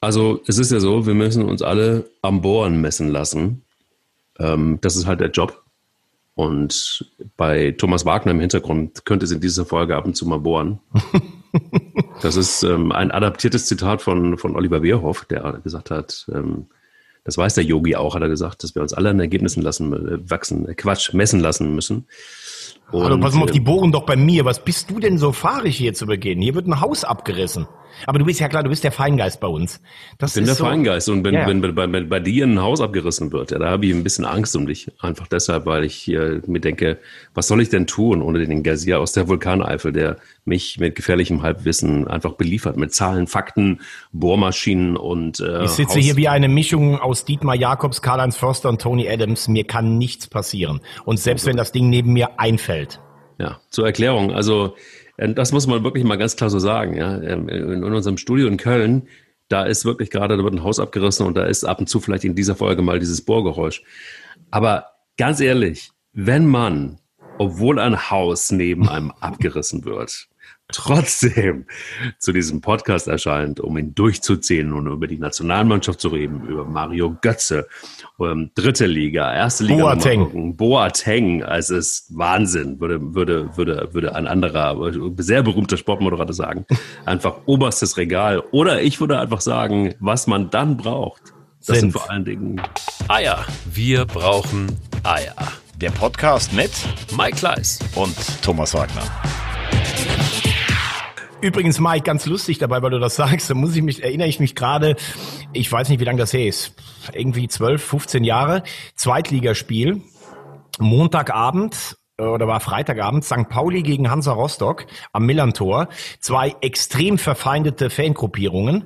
Also es ist ja so, wir müssen uns alle am Bohren messen lassen. Ähm, das ist halt der Job. Und bei Thomas Wagner im Hintergrund könnte es in dieser Folge ab und zu mal bohren. das ist ähm, ein adaptiertes Zitat von, von Oliver Bierhoff, der gesagt hat, ähm, das weiß der Yogi auch, hat er gesagt, dass wir uns alle an Ergebnissen lassen, äh, wachsen, äh, Quatsch, messen lassen müssen. Und, Hallo, pass mal auf, die bohren doch bei mir. Was bist du denn so fahrig hier zu Beginn? Hier wird ein Haus abgerissen. Aber du bist ja klar, du bist der Feingeist bei uns. Das ich bin der so, Feingeist und wenn, ja. wenn, wenn, wenn, bei dir ein Haus abgerissen wird, ja, da habe ich ein bisschen Angst um dich. Einfach deshalb, weil ich hier mir denke, was soll ich denn tun ohne den Gazier aus der Vulkaneifel, der mich mit gefährlichem Halbwissen einfach beliefert, mit Zahlen, Fakten, Bohrmaschinen und äh, Ich sitze Haus hier wie eine Mischung aus Dietmar Jakobs, Karl-Heinz Förster und Tony Adams. Mir kann nichts passieren. Und selbst wenn das Ding neben mir einfällt. Ja, zur Erklärung. Also äh, das muss man wirklich mal ganz klar so sagen. Ja. Ähm, in unserem Studio in Köln, da ist wirklich gerade, da wird ein Haus abgerissen und da ist ab und zu vielleicht in dieser Folge mal dieses Bohrgeräusch. Aber ganz ehrlich, wenn man, obwohl ein Haus neben einem abgerissen wird, trotzdem zu diesem Podcast erscheint, um ihn durchzuziehen und über die Nationalmannschaft zu reden, über Mario Götze, ähm, dritte Liga, erste Liga. Boateng. Boateng, also es ist Wahnsinn, würde, würde, würde, würde ein anderer, sehr berühmter Sportmoderator sagen. Einfach oberstes Regal. Oder ich würde einfach sagen, was man dann braucht. Das sind, sind vor allen Dingen Eier. Wir brauchen Eier. Der Podcast mit Mike Kleiss und Thomas Wagner. Übrigens, Mike, ganz lustig dabei, weil du das sagst, da muss ich mich, erinnere ich mich gerade, ich weiß nicht, wie lange das her ist, irgendwie 12, 15 Jahre, Zweitligaspiel, Montagabend, oder war Freitagabend, St. Pauli gegen Hansa Rostock am Millantor. Zwei extrem verfeindete Fangruppierungen.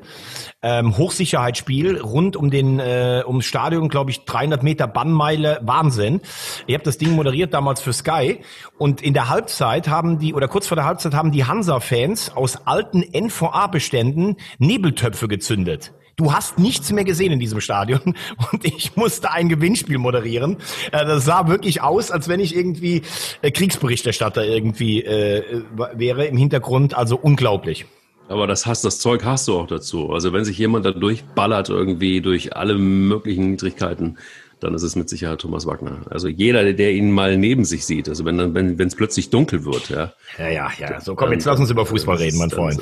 Ähm, Hochsicherheitsspiel rund um den äh, ums Stadion, glaube ich, 300 Meter Bannmeile, Wahnsinn. Ich habe das Ding moderiert damals für Sky und in der Halbzeit haben die oder kurz vor der Halbzeit haben die Hansa-Fans aus alten NVA-Beständen Nebeltöpfe gezündet. Du hast nichts mehr gesehen in diesem Stadion und ich musste ein Gewinnspiel moderieren. Äh, das sah wirklich aus, als wenn ich irgendwie äh, Kriegsberichterstatter irgendwie äh, wäre im Hintergrund. Also unglaublich. Aber das hast, das Zeug hast du auch dazu. Also wenn sich jemand da durchballert irgendwie durch alle möglichen Niedrigkeiten, dann ist es mit Sicherheit Thomas Wagner. Also jeder, der ihn mal neben sich sieht, also wenn dann, wenn es plötzlich dunkel wird, ja. Ja, ja, ja. So komm, jetzt lass uns über Fußball reden, mein Freund.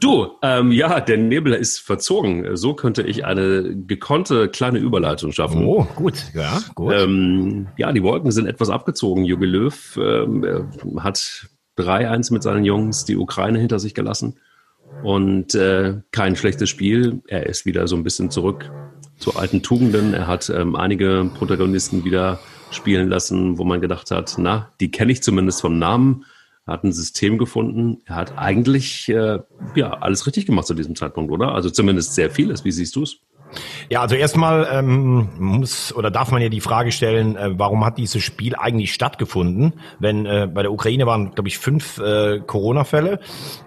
Du, ähm, ja, der Nebel ist verzogen. So könnte ich eine gekonnte kleine Überleitung schaffen. Oh, gut, ja, gut. Ähm, ja, die Wolken sind etwas abgezogen. Jogi Löw ähm, hat 3-1 mit seinen Jungs die Ukraine hinter sich gelassen. Und äh, kein schlechtes Spiel. Er ist wieder so ein bisschen zurück zu alten Tugenden. Er hat ähm, einige Protagonisten wieder spielen lassen, wo man gedacht hat, na, die kenne ich zumindest vom Namen. Er hat ein System gefunden. Er hat eigentlich äh, ja alles richtig gemacht zu diesem Zeitpunkt, oder? Also zumindest sehr vieles. Wie siehst du es? Ja, also erstmal ähm, muss oder darf man ja die Frage stellen, äh, warum hat dieses Spiel eigentlich stattgefunden? Wenn äh, bei der Ukraine waren, glaube ich, fünf äh, Corona-Fälle,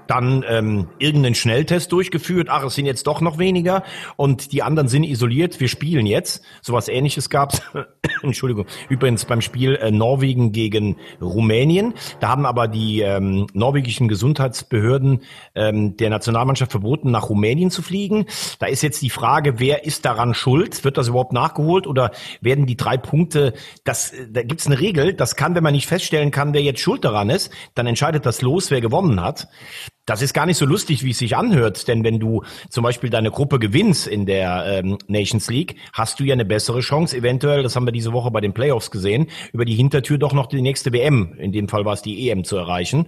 dann ähm, irgendeinen Schnelltest durchgeführt, ach, es sind jetzt doch noch weniger und die anderen sind isoliert, wir spielen jetzt. Sowas ähnliches gab's. Entschuldigung, übrigens beim Spiel äh, Norwegen gegen Rumänien. Da haben aber die ähm, norwegischen Gesundheitsbehörden ähm, der Nationalmannschaft verboten, nach Rumänien zu fliegen. Da ist jetzt die Frage, wer ist daran schuld? Wird das überhaupt nachgeholt oder werden die drei Punkte, das, da gibt es eine Regel, das kann, wenn man nicht feststellen kann, wer jetzt schuld daran ist, dann entscheidet das los, wer gewonnen hat. Das ist gar nicht so lustig, wie es sich anhört, denn wenn du zum Beispiel deine Gruppe gewinnst in der ähm, Nations League, hast du ja eine bessere Chance, eventuell, das haben wir diese Woche bei den Playoffs gesehen, über die Hintertür doch noch die nächste WM, in dem Fall war es die EM, zu erreichen.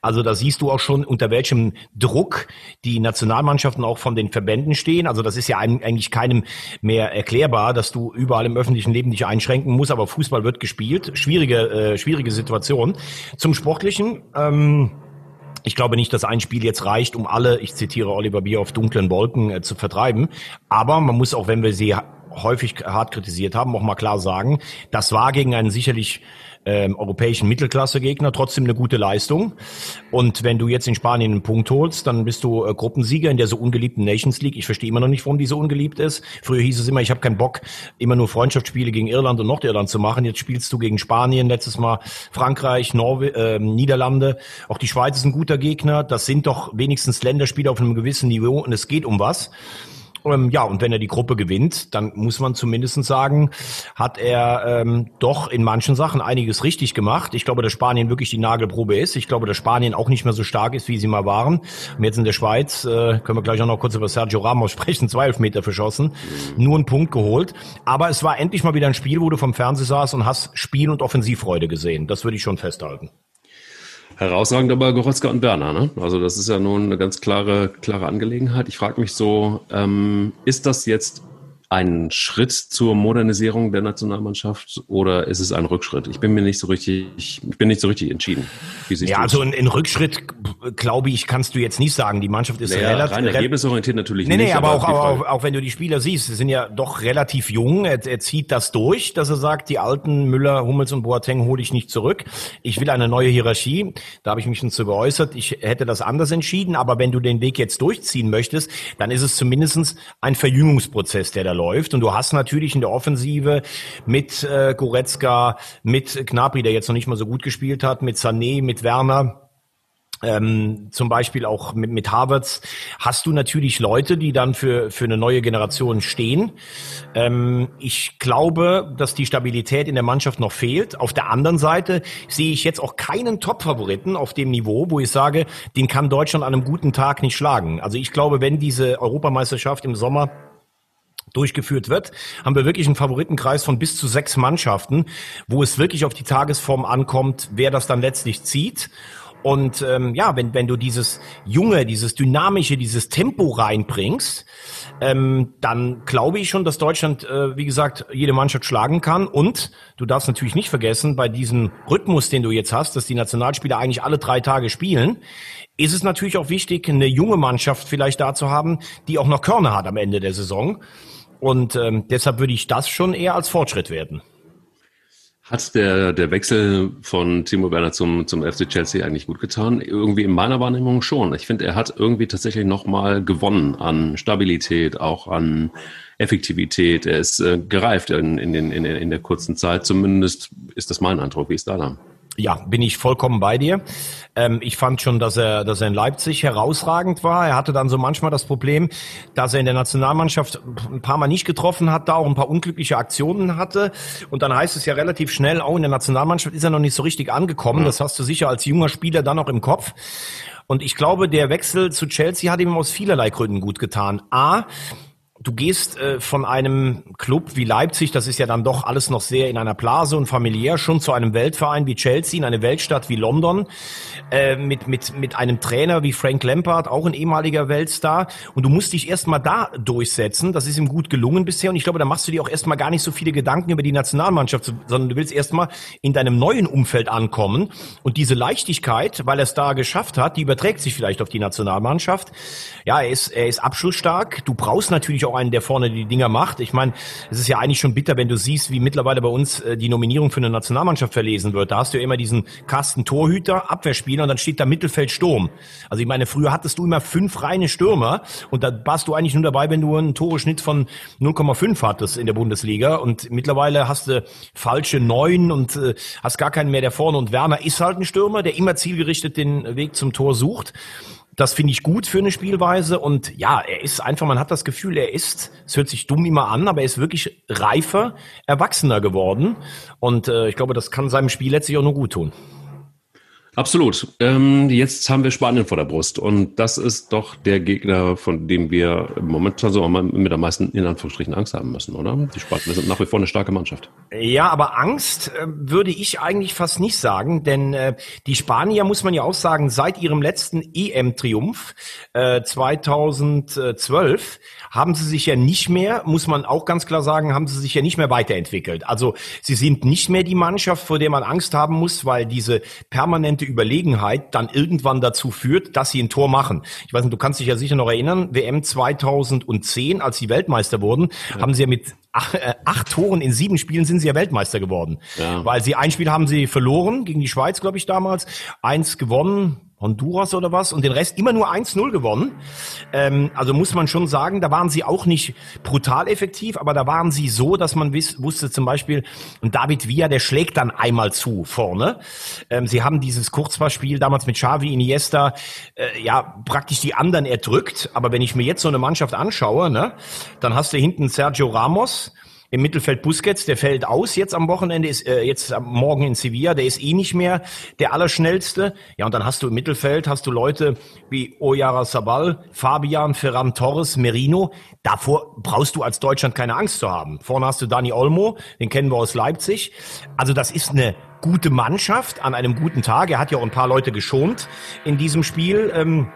Also da siehst du auch schon, unter welchem Druck die Nationalmannschaften auch von den Verbänden stehen. Also das ist ja eigentlich keinem mehr erklärbar, dass du überall im öffentlichen Leben dich einschränken musst, aber Fußball wird gespielt. Schwierige, äh, schwierige Situation. Zum Sportlichen. Ähm, ich glaube nicht, dass ein Spiel jetzt reicht, um alle, ich zitiere Oliver Bier, auf dunklen Wolken äh, zu vertreiben. Aber man muss auch, wenn wir sie häufig hart kritisiert haben, auch mal klar sagen, das war gegen einen sicherlich ähm, europäischen Mittelklasse-Gegner trotzdem eine gute Leistung. Und wenn du jetzt in Spanien einen Punkt holst, dann bist du äh, Gruppensieger in der so ungeliebten Nations League. Ich verstehe immer noch nicht, warum die so ungeliebt ist. Früher hieß es immer, ich habe keinen Bock, immer nur Freundschaftsspiele gegen Irland und Nordirland zu machen. Jetzt spielst du gegen Spanien, letztes Mal Frankreich, Norwe äh, Niederlande. Auch die Schweiz ist ein guter Gegner. Das sind doch wenigstens Länderspiele auf einem gewissen Niveau und es geht um was. Ähm, ja, und wenn er die Gruppe gewinnt, dann muss man zumindest sagen, hat er ähm, doch in manchen Sachen einiges richtig gemacht. Ich glaube, dass Spanien wirklich die Nagelprobe ist. Ich glaube, dass Spanien auch nicht mehr so stark ist, wie sie mal waren. Und jetzt in der Schweiz, äh, können wir gleich auch noch kurz über Sergio Ramos sprechen, zwei Elfmeter verschossen, nur einen Punkt geholt. Aber es war endlich mal wieder ein Spiel, wo du vom Fernseher saß und hast Spiel- und Offensivfreude gesehen. Das würde ich schon festhalten. Herausragend aber Goretzka und Werner, ne? Also das ist ja nun eine ganz klare, klare Angelegenheit. Ich frage mich so, ähm, ist das jetzt ein Schritt zur Modernisierung der Nationalmannschaft oder ist es ein Rückschritt? Ich bin mir nicht so richtig, ich bin nicht so richtig entschieden. Wie ja, also ein, ein, Rückschritt, glaube ich, kannst du jetzt nicht sagen. Die Mannschaft ist naja, relativ. Rein ergebnisorientiert natürlich nee, nicht. Nee, aber, aber auch, auch, auch, wenn du die Spieler siehst, sie sind ja doch relativ jung. Er, er zieht das durch, dass er sagt, die alten Müller, Hummels und Boateng hole ich nicht zurück. Ich will eine neue Hierarchie. Da habe ich mich schon zu geäußert. Ich hätte das anders entschieden. Aber wenn du den Weg jetzt durchziehen möchtest, dann ist es zumindestens ein Verjüngungsprozess, der da läuft. Und du hast natürlich in der Offensive mit äh, Goretzka, mit Gnabry, der jetzt noch nicht mal so gut gespielt hat, mit Sané, mit Werner, ähm, zum Beispiel auch mit, mit Harvards, hast du natürlich Leute, die dann für, für eine neue Generation stehen. Ähm, ich glaube, dass die Stabilität in der Mannschaft noch fehlt. Auf der anderen Seite sehe ich jetzt auch keinen Top-Favoriten auf dem Niveau, wo ich sage, den kann Deutschland an einem guten Tag nicht schlagen. Also ich glaube, wenn diese Europameisterschaft im Sommer durchgeführt wird, haben wir wirklich einen Favoritenkreis von bis zu sechs Mannschaften, wo es wirklich auf die Tagesform ankommt, wer das dann letztlich zieht. Und ähm, ja, wenn, wenn du dieses Junge, dieses Dynamische, dieses Tempo reinbringst, ähm, dann glaube ich schon, dass Deutschland, äh, wie gesagt, jede Mannschaft schlagen kann. Und du darfst natürlich nicht vergessen, bei diesem Rhythmus, den du jetzt hast, dass die Nationalspieler eigentlich alle drei Tage spielen, ist es natürlich auch wichtig, eine junge Mannschaft vielleicht da zu haben, die auch noch Körner hat am Ende der Saison. Und ähm, deshalb würde ich das schon eher als Fortschritt werden. Hat der, der Wechsel von Timo Werner zum, zum FC Chelsea eigentlich gut getan? Irgendwie in meiner Wahrnehmung schon. Ich finde, er hat irgendwie tatsächlich nochmal gewonnen an Stabilität, auch an Effektivität. Er ist äh, gereift in, in, in, in der kurzen Zeit. Zumindest ist das mein Eindruck. Wie ist da dann? Ja, bin ich vollkommen bei dir. Ähm, ich fand schon, dass er, dass er in Leipzig herausragend war. Er hatte dann so manchmal das Problem, dass er in der Nationalmannschaft ein paar Mal nicht getroffen hat, da auch ein paar unglückliche Aktionen hatte. Und dann heißt es ja relativ schnell, auch in der Nationalmannschaft ist er noch nicht so richtig angekommen. Das hast du sicher als junger Spieler dann noch im Kopf. Und ich glaube, der Wechsel zu Chelsea hat ihm aus vielerlei Gründen gut getan. A, du gehst äh, von einem Club wie Leipzig, das ist ja dann doch alles noch sehr in einer Blase und familiär, schon zu einem Weltverein wie Chelsea, in eine Weltstadt wie London, äh, mit, mit, mit einem Trainer wie Frank Lampard, auch ein ehemaliger Weltstar. Und du musst dich erstmal da durchsetzen. Das ist ihm gut gelungen bisher. Und ich glaube, da machst du dir auch erstmal gar nicht so viele Gedanken über die Nationalmannschaft, sondern du willst erstmal in deinem neuen Umfeld ankommen. Und diese Leichtigkeit, weil er es da geschafft hat, die überträgt sich vielleicht auf die Nationalmannschaft. Ja, er ist, er ist abschlussstark. Du brauchst natürlich auch einen, der vorne die Dinger macht. Ich meine, es ist ja eigentlich schon bitter, wenn du siehst, wie mittlerweile bei uns äh, die Nominierung für eine Nationalmannschaft verlesen wird. Da hast du ja immer diesen Kasten Torhüter, Abwehrspieler und dann steht da Mittelfeld Sturm. Also ich meine, früher hattest du immer fünf reine Stürmer und da warst du eigentlich nur dabei, wenn du einen Toreschnitt von 0,5 hattest in der Bundesliga und mittlerweile hast du falsche neun und äh, hast gar keinen mehr der vorne und Werner ist halt ein Stürmer, der immer zielgerichtet den Weg zum Tor sucht. Das finde ich gut für eine Spielweise und ja, er ist einfach, man hat das Gefühl, er ist, es hört sich dumm immer an, aber er ist wirklich reifer, erwachsener geworden und äh, ich glaube, das kann seinem Spiel letztlich auch nur gut tun. Absolut. Ähm, jetzt haben wir Spanien vor der Brust und das ist doch der Gegner, von dem wir momentan so mit der meisten in Anführungsstrichen Angst haben müssen, oder? Die Spanier sind nach wie vor eine starke Mannschaft. Ja, aber Angst äh, würde ich eigentlich fast nicht sagen, denn äh, die Spanier muss man ja auch sagen, seit ihrem letzten EM-Triumph äh, 2012 haben sie sich ja nicht mehr, muss man auch ganz klar sagen, haben sie sich ja nicht mehr weiterentwickelt. Also sie sind nicht mehr die Mannschaft, vor der man Angst haben muss, weil diese permanente Überlegenheit dann irgendwann dazu führt, dass sie ein Tor machen. Ich weiß nicht, du kannst dich ja sicher noch erinnern, WM 2010, als sie Weltmeister wurden, ja. haben sie ja mit acht, äh, acht Toren in sieben Spielen sind sie ja Weltmeister geworden. Ja. Weil sie ein Spiel haben sie verloren gegen die Schweiz, glaube ich, damals, eins gewonnen, Honduras oder was und den Rest immer nur 1-0 gewonnen. Ähm, also muss man schon sagen, da waren sie auch nicht brutal effektiv, aber da waren sie so, dass man wiss, wusste zum Beispiel, und David Villa, der schlägt dann einmal zu vorne. Ähm, sie haben dieses Kurzpassspiel damals mit Xavi, Iniesta, äh, ja, praktisch die anderen erdrückt. Aber wenn ich mir jetzt so eine Mannschaft anschaue, ne, dann hast du hinten Sergio Ramos, im Mittelfeld Busquets, der fällt aus jetzt am Wochenende, ist äh, jetzt am Morgen in Sevilla, der ist eh nicht mehr der Allerschnellste. Ja, und dann hast du im Mittelfeld, hast du Leute wie Oyara Sabal, Fabian, Ferran Torres, Merino. Davor brauchst du als Deutschland keine Angst zu haben. Vorne hast du Dani Olmo, den kennen wir aus Leipzig. Also das ist eine gute Mannschaft an einem guten Tag. Er hat ja auch ein paar Leute geschont in diesem Spiel. Ähm,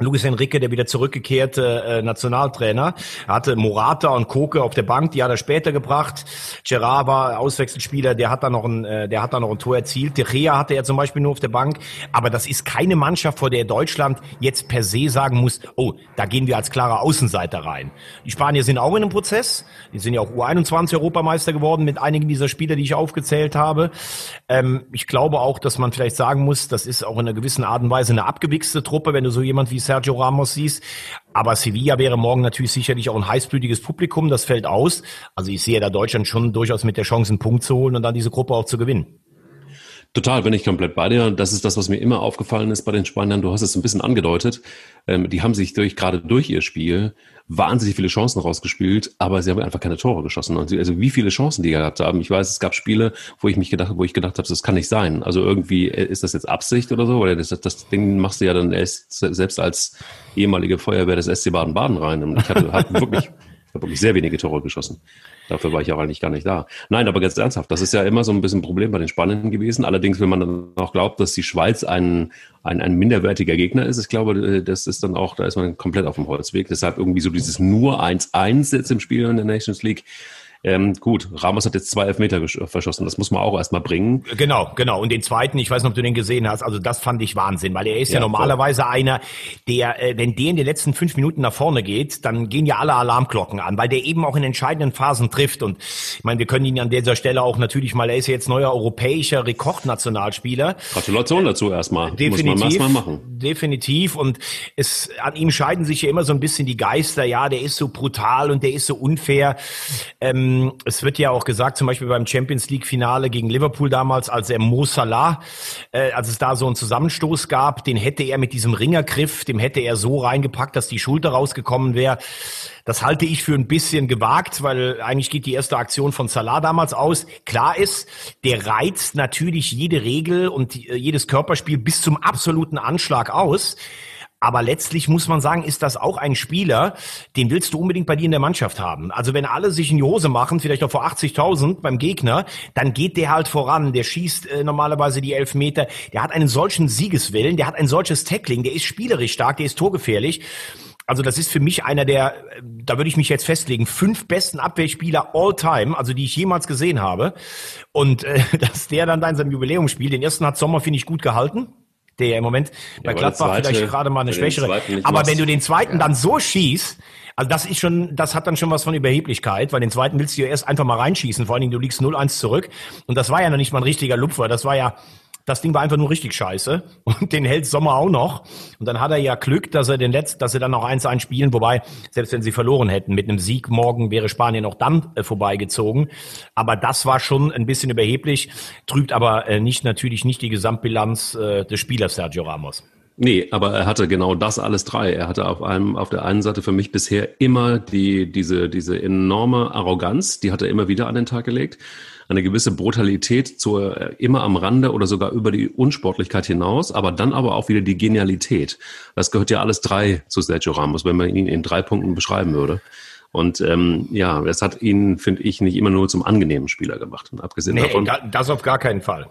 Luis Enrique, der wieder zurückgekehrte äh, Nationaltrainer, hatte Morata und Koke auf der Bank, die hat er später gebracht. Gerard war Auswechselspieler, der hat da noch ein, äh, der hat da noch ein Tor erzielt. De Gea hatte er zum Beispiel nur auf der Bank. Aber das ist keine Mannschaft, vor der Deutschland jetzt per se sagen muss, oh, da gehen wir als klarer Außenseiter rein. Die Spanier sind auch in einem Prozess. Die sind ja auch U21 Europameister geworden mit einigen dieser Spieler, die ich aufgezählt habe. Ähm, ich glaube auch, dass man vielleicht sagen muss, das ist auch in einer gewissen Art und Weise eine abgewichste Truppe, wenn du so jemand wie Sergio Ramos siehst. Aber Sevilla wäre morgen natürlich sicherlich auch ein heißblütiges Publikum, das fällt aus. Also ich sehe da Deutschland schon durchaus mit der Chance, einen Punkt zu holen und dann diese Gruppe auch zu gewinnen. Total, bin ich komplett bei dir. Das ist das, was mir immer aufgefallen ist bei den Spaniern. Du hast es ein bisschen angedeutet. Ähm, die haben sich durch, gerade durch ihr Spiel wahnsinnig viele Chancen rausgespielt, aber sie haben einfach keine Tore geschossen. Und also wie viele Chancen die gehabt haben. Ich weiß, es gab Spiele, wo ich mich gedacht, wo ich gedacht habe, das kann nicht sein. Also irgendwie äh, ist das jetzt Absicht oder so, weil das, das Ding machst du ja dann erst, selbst als ehemalige Feuerwehr des SC Baden-Baden rein. Und ich hatte, hatte wirklich ich habe wirklich sehr wenige Tore geschossen. Dafür war ich auch eigentlich gar nicht da. Nein, aber ganz ernsthaft, das ist ja immer so ein bisschen ein Problem bei den Spaniern gewesen. Allerdings, wenn man dann auch glaubt, dass die Schweiz ein, ein, ein minderwertiger Gegner ist, ich glaube, äh, das ist dann auch, da ist man komplett auf dem Holzweg. Deshalb irgendwie so dieses nur 1-1 jetzt im Spiel in der Nations League ähm, gut, Ramos hat jetzt zwei Elfmeter verschossen, das muss man auch erstmal bringen. Genau, genau. Und den zweiten, ich weiß nicht, ob du den gesehen hast, also das fand ich Wahnsinn, weil er ist ja, ja normalerweise voll. einer, der, äh, wenn der in den letzten fünf Minuten nach vorne geht, dann gehen ja alle Alarmglocken an, weil der eben auch in entscheidenden Phasen trifft. Und ich meine, wir können ihn an dieser Stelle auch natürlich mal, er ist ja jetzt neuer europäischer Rekordnationalspieler. Gratulation dazu erstmal. Definitiv. Muss man erstmal machen. Definitiv. Und es, an ihm scheiden sich ja immer so ein bisschen die Geister. Ja, der ist so brutal und der ist so unfair. Ähm, ähm, es wird ja auch gesagt, zum Beispiel beim Champions League Finale gegen Liverpool damals, als er Mo Salah, äh, als es da so einen Zusammenstoß gab, den hätte er mit diesem Ringergriff, dem hätte er so reingepackt, dass die Schulter rausgekommen wäre. Das halte ich für ein bisschen gewagt, weil eigentlich geht die erste Aktion von Salah damals aus. Klar ist, der reizt natürlich jede Regel und äh, jedes Körperspiel bis zum absoluten Anschlag aus. Aber letztlich muss man sagen, ist das auch ein Spieler, den willst du unbedingt bei dir in der Mannschaft haben. Also wenn alle sich in die Hose machen, vielleicht auch vor 80.000 beim Gegner, dann geht der halt voran. Der schießt äh, normalerweise die elf Meter. Der hat einen solchen Siegeswillen, der hat ein solches Tackling, der ist spielerisch stark, der ist torgefährlich. Also das ist für mich einer der, da würde ich mich jetzt festlegen, fünf besten Abwehrspieler all time, also die ich jemals gesehen habe. Und äh, dass der dann da in seinem Jubiläum spielt, den ersten hat Sommer, finde ich, gut gehalten der ja im Moment bei ja, Gladbach zweite, vielleicht gerade mal eine schwächere. Aber wenn du den zweiten ja. dann so schießt, also das ist schon, das hat dann schon was von Überheblichkeit, weil den zweiten willst du ja erst einfach mal reinschießen, vor allen Dingen du liegst 0-1 zurück und das war ja noch nicht mal ein richtiger Lupfer, das war ja das Ding war einfach nur richtig scheiße. Und den hält Sommer auch noch. Und dann hat er ja Glück, dass er den letzten, dass er dann noch 1-1 spielen. Wobei, selbst wenn sie verloren hätten, mit einem Sieg morgen wäre Spanien auch dann äh, vorbeigezogen. Aber das war schon ein bisschen überheblich, trübt aber äh, nicht, natürlich nicht die Gesamtbilanz äh, des Spielers Sergio Ramos. Nee, aber er hatte genau das alles drei. Er hatte auf einem, auf der einen Seite für mich bisher immer die, diese, diese enorme Arroganz, die hat er immer wieder an den Tag gelegt eine gewisse Brutalität zur, äh, immer am Rande oder sogar über die Unsportlichkeit hinaus, aber dann aber auch wieder die Genialität. Das gehört ja alles drei zu Sergio Ramos, wenn man ihn in drei Punkten beschreiben würde. Und ähm, ja, das hat ihn, finde ich, nicht immer nur zum angenehmen Spieler gemacht. Und abgesehen nee, davon. Das auf gar keinen Fall.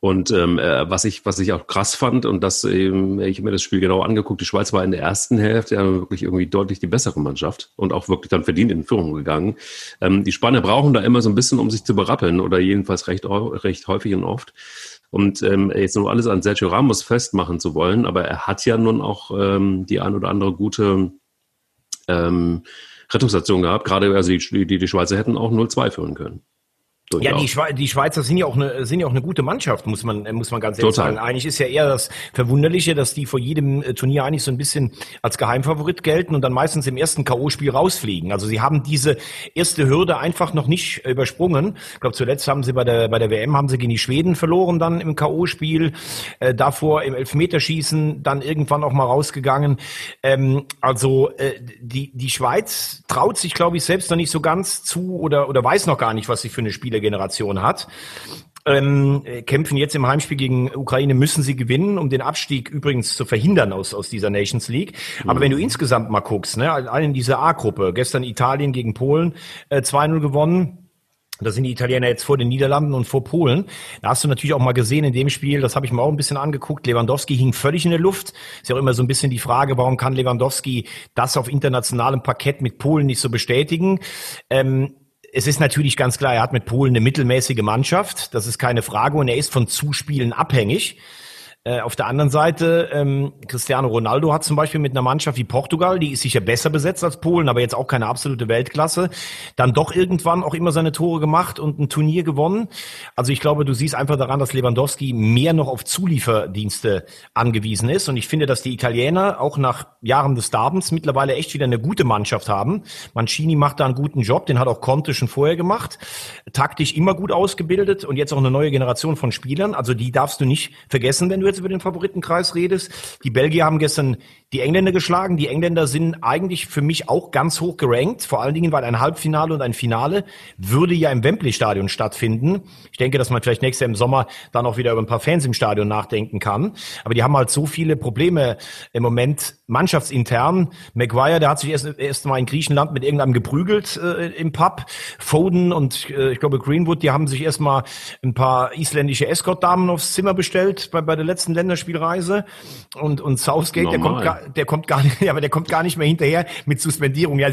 Und ähm, äh, was ich was ich auch krass fand und das ähm, ich habe mir das Spiel genau angeguckt, die Schweiz war in der ersten Hälfte ja wirklich irgendwie deutlich die bessere Mannschaft und auch wirklich dann verdient in Führung gegangen. Ähm, die Spanier brauchen da immer so ein bisschen, um sich zu berappeln oder jedenfalls recht recht häufig und oft. Und ähm, jetzt nur alles an Sergio Ramos festmachen zu wollen, aber er hat ja nun auch ähm, die ein oder andere gute ähm, Rettungsaktion gehabt. Gerade also die, die, die Schweizer hätten auch 0-2 führen können. Ja, die, Schwe die Schweizer sind ja auch eine sind ja auch eine gute Mannschaft, muss man muss man ganz ehrlich Total. sagen. Eigentlich ist ja eher das Verwunderliche, dass die vor jedem äh, Turnier eigentlich so ein bisschen als Geheimfavorit gelten und dann meistens im ersten KO-Spiel rausfliegen. Also sie haben diese erste Hürde einfach noch nicht übersprungen. Ich glaube, zuletzt haben sie bei der bei der WM haben sie gegen die Schweden verloren dann im KO-Spiel. Äh, davor im Elfmeterschießen dann irgendwann auch mal rausgegangen. Ähm, also äh, die die Schweiz traut sich, glaube ich, selbst noch nicht so ganz zu oder oder weiß noch gar nicht, was sie für eine Spiele Generation hat. Ähm, kämpfen jetzt im Heimspiel gegen Ukraine, müssen sie gewinnen, um den Abstieg übrigens zu verhindern aus, aus dieser Nations League. Aber mhm. wenn du insgesamt mal guckst, ne, allen in dieser A-Gruppe, gestern Italien gegen Polen äh, 2-0 gewonnen, da sind die Italiener jetzt vor den Niederlanden und vor Polen. Da hast du natürlich auch mal gesehen in dem Spiel, das habe ich mir auch ein bisschen angeguckt, Lewandowski hing völlig in der Luft. Ist ja auch immer so ein bisschen die Frage, warum kann Lewandowski das auf internationalem Parkett mit Polen nicht so bestätigen? Ähm, es ist natürlich ganz klar, er hat mit Polen eine mittelmäßige Mannschaft. Das ist keine Frage. Und er ist von Zuspielen abhängig. Äh, auf der anderen Seite, ähm, Cristiano Ronaldo hat zum Beispiel mit einer Mannschaft wie Portugal, die ist sicher besser besetzt als Polen, aber jetzt auch keine absolute Weltklasse, dann doch irgendwann auch immer seine Tore gemacht und ein Turnier gewonnen. Also ich glaube, du siehst einfach daran, dass Lewandowski mehr noch auf Zulieferdienste angewiesen ist. Und ich finde, dass die Italiener auch nach Jahren des Darbens mittlerweile echt wieder eine gute Mannschaft haben. Mancini macht da einen guten Job, den hat auch Conte schon vorher gemacht. Taktisch immer gut ausgebildet und jetzt auch eine neue Generation von Spielern. Also die darfst du nicht vergessen, wenn du jetzt jetzt über den Favoritenkreis redest. Die Belgier haben gestern die Engländer geschlagen. Die Engländer sind eigentlich für mich auch ganz hoch gerankt, vor allen Dingen, weil ein Halbfinale und ein Finale würde ja im Wembley-Stadion stattfinden. Ich denke, dass man vielleicht nächstes Jahr im Sommer dann auch wieder über ein paar Fans im Stadion nachdenken kann. Aber die haben halt so viele Probleme im Moment mannschaftsintern. Maguire, der hat sich erst, erst mal in Griechenland mit irgendeinem geprügelt äh, im Pub. Foden und äh, ich glaube Greenwood, die haben sich erst mal ein paar isländische Escort-Damen aufs Zimmer bestellt bei, bei der letzten Länderspielreise. Und, und Southgate, der kommt gar der kommt gar nicht, ja, aber der kommt gar nicht mehr hinterher mit Suspendierung. Ja,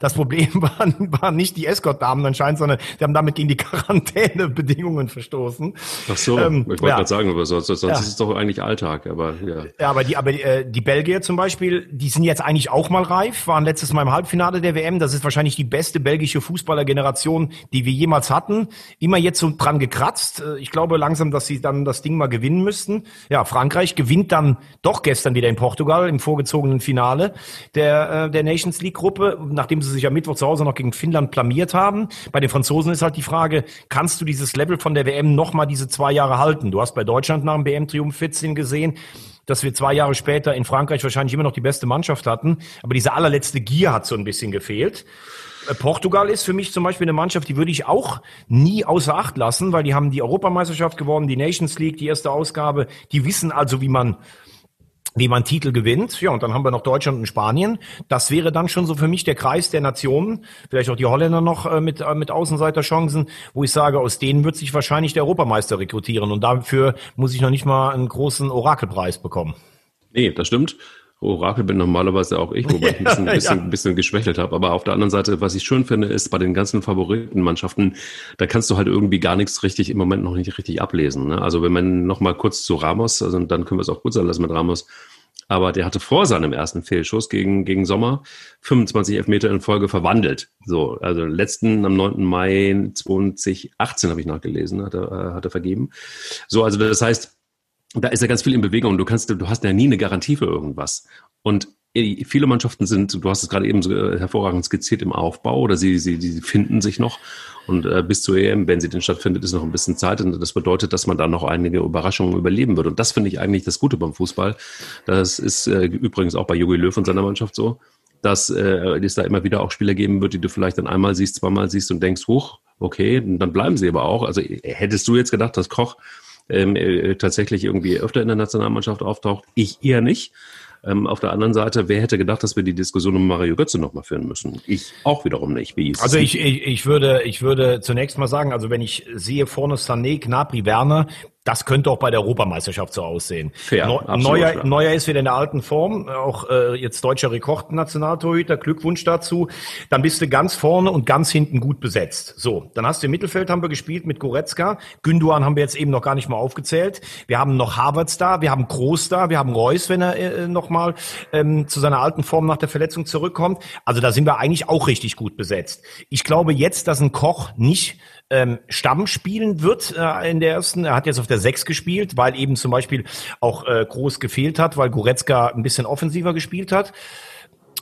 das Problem waren, waren nicht die Escort-Damen anscheinend, sondern die haben damit gegen die Quarantänebedingungen verstoßen. Ach so, ähm, ich wollte ja. gerade sagen, aber sonst, sonst ja. ist es doch eigentlich Alltag, aber ja. Ja, aber die, aber die, äh, die Belgier zum Beispiel, die sind jetzt eigentlich auch mal reif, waren letztes Mal im Halbfinale der WM. Das ist wahrscheinlich die beste belgische Fußballergeneration, die wir jemals hatten. Immer jetzt so dran gekratzt. Äh, ich glaube langsam, dass sie dann das Ding mal gewinnen müssten. Ja, Frankreich gewinnt dann doch gestern wieder in Portugal im vorgezogenen Finale der, äh, der Nations League Gruppe, nachdem sie sich am Mittwoch zu Hause noch gegen Finnland blamiert haben. Bei den Franzosen ist halt die Frage, kannst du dieses Level von der WM nochmal diese zwei Jahre halten? Du hast bei Deutschland nach dem WM-Triumph 14 gesehen, dass wir zwei Jahre später in Frankreich wahrscheinlich immer noch die beste Mannschaft hatten. Aber diese allerletzte Gier hat so ein bisschen gefehlt. Äh, Portugal ist für mich zum Beispiel eine Mannschaft, die würde ich auch nie außer Acht lassen, weil die haben die Europameisterschaft gewonnen, die Nations League, die erste Ausgabe. Die wissen also, wie man wie man Titel gewinnt. Ja, und dann haben wir noch Deutschland und Spanien. Das wäre dann schon so für mich der Kreis der Nationen, vielleicht auch die Holländer noch äh, mit, äh, mit Außenseiterchancen, wo ich sage, aus denen wird sich wahrscheinlich der Europameister rekrutieren. Und dafür muss ich noch nicht mal einen großen Orakelpreis bekommen. Nee, das stimmt. Orakel bin normalerweise auch ich, wobei ich ein bisschen, ja, bisschen, ja. bisschen geschwächelt habe. Aber auf der anderen Seite, was ich schön finde, ist bei den ganzen Favoritenmannschaften, da kannst du halt irgendwie gar nichts richtig im Moment noch nicht richtig ablesen. Ne? Also wenn man noch mal kurz zu Ramos, also dann können wir es auch kurz sein lassen mit Ramos. Aber der hatte vor seinem ersten Fehlschuss gegen, gegen Sommer 25 Elfmeter in Folge verwandelt. So, also letzten am 9. Mai 2018 habe ich nachgelesen, hat er, äh, hat er vergeben. So, also das heißt, da ist ja ganz viel in Bewegung. Du kannst, du hast ja nie eine Garantie für irgendwas. Und viele Mannschaften sind, du hast es gerade eben so äh, hervorragend skizziert im Aufbau oder sie, sie, sie finden sich noch. Und äh, bis zur EM, wenn sie denn stattfindet, ist noch ein bisschen Zeit. Und das bedeutet, dass man da noch einige Überraschungen überleben wird. Und das finde ich eigentlich das Gute beim Fußball. Das ist äh, übrigens auch bei Jogi Löw und seiner Mannschaft so, dass äh, es da immer wieder auch Spieler geben wird, die du vielleicht dann einmal siehst, zweimal siehst und denkst, huch, okay, dann bleiben sie aber auch. Also hättest du jetzt gedacht, dass Koch ähm, äh, tatsächlich irgendwie öfter in der Nationalmannschaft auftaucht. Ich eher nicht. Ähm, auf der anderen Seite, wer hätte gedacht, dass wir die Diskussion um Mario Götze nochmal führen müssen? Ich auch wiederum nicht. Wie also ich, ich, ich, würde, ich würde zunächst mal sagen, also wenn ich sehe vorne Sané, Gnabry, Werner, das könnte auch bei der Europameisterschaft so aussehen. Fair, Neu Neuer, ja. Neuer ist wieder in der alten Form, auch äh, jetzt deutscher Rekordnationaltorhüter, Glückwunsch dazu. Dann bist du ganz vorne und ganz hinten gut besetzt. So, dann hast du im Mittelfeld haben wir gespielt mit Goretzka, Günduan haben wir jetzt eben noch gar nicht mal aufgezählt. Wir haben noch Havertz da, wir haben Groß da, wir haben Reus, wenn er äh, nochmal ähm, zu seiner alten Form nach der Verletzung zurückkommt. Also da sind wir eigentlich auch richtig gut besetzt. Ich glaube jetzt, dass ein Koch nicht ähm, Stamm spielen wird äh, in der ersten. Er hat jetzt auf der Sechs gespielt, weil eben zum Beispiel auch äh, Groß gefehlt hat, weil Goretzka ein bisschen offensiver gespielt hat.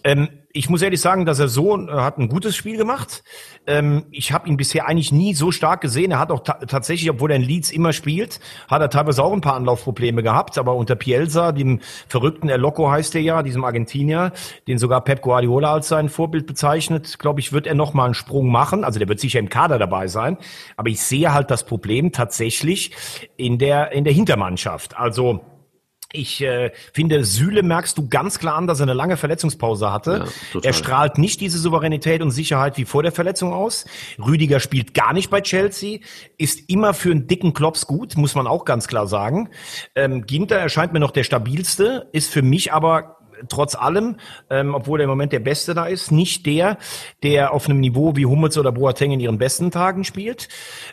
Ähm, ich muss ehrlich sagen, dass er so äh, hat ein gutes Spiel gemacht. Ähm, ich habe ihn bisher eigentlich nie so stark gesehen. Er hat auch ta tatsächlich, obwohl er in Leeds immer spielt, hat er teilweise auch ein paar Anlaufprobleme gehabt. Aber unter Pielsa, dem verrückten El Loco heißt er ja, diesem Argentinier, den sogar Pep Guardiola als sein Vorbild bezeichnet, glaube ich, wird er noch mal einen Sprung machen. Also der wird sicher im Kader dabei sein. Aber ich sehe halt das Problem tatsächlich in der in der Hintermannschaft. Also ich äh, finde, Süle merkst du ganz klar an, dass er eine lange Verletzungspause hatte. Ja, er strahlt nicht diese Souveränität und Sicherheit wie vor der Verletzung aus. Rüdiger spielt gar nicht bei Chelsea, ist immer für einen dicken Klops gut, muss man auch ganz klar sagen. Ähm, Ginter erscheint mir noch der stabilste, ist für mich aber trotz allem, ähm, obwohl er im Moment der Beste da ist, nicht der, der auf einem Niveau wie Hummels oder Boateng in ihren besten Tagen spielt.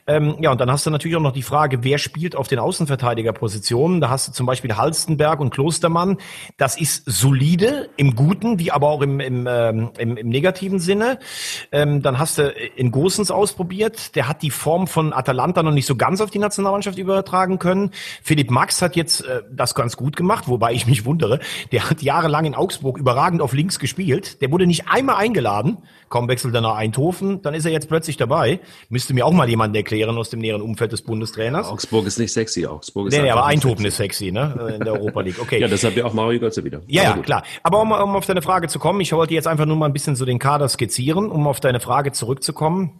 Ähm, ja, und dann hast du natürlich auch noch die Frage, wer spielt auf den Außenverteidigerpositionen? Da hast du zum Beispiel Halstenberg und Klostermann. Das ist solide im Guten, wie aber auch im, im, ähm, im, im negativen Sinne. Ähm, dann hast du in Gosens ausprobiert. Der hat die Form von Atalanta noch nicht so ganz auf die Nationalmannschaft übertragen können. Philipp Max hat jetzt äh, das ganz gut gemacht, wobei ich mich wundere. Der hat jahrelang jahrelang in Augsburg überragend auf links gespielt. Der wurde nicht einmal eingeladen. Kaum wechselt er nach Eindhoven, dann ist er jetzt plötzlich dabei. Müsste mir auch mal jemand erklären aus dem näheren Umfeld des Bundestrainers. Augsburg ist nicht sexy. Augsburg ist nee, nee aber Eindhoven sexy. ist sexy, ne? In der Europa League. Okay. ja, deshalb ja auch Mario Götze wieder. Ja, ja, klar. Aber um, um auf deine Frage zu kommen, ich wollte jetzt einfach nur mal ein bisschen so den Kader skizzieren, um auf deine Frage zurückzukommen.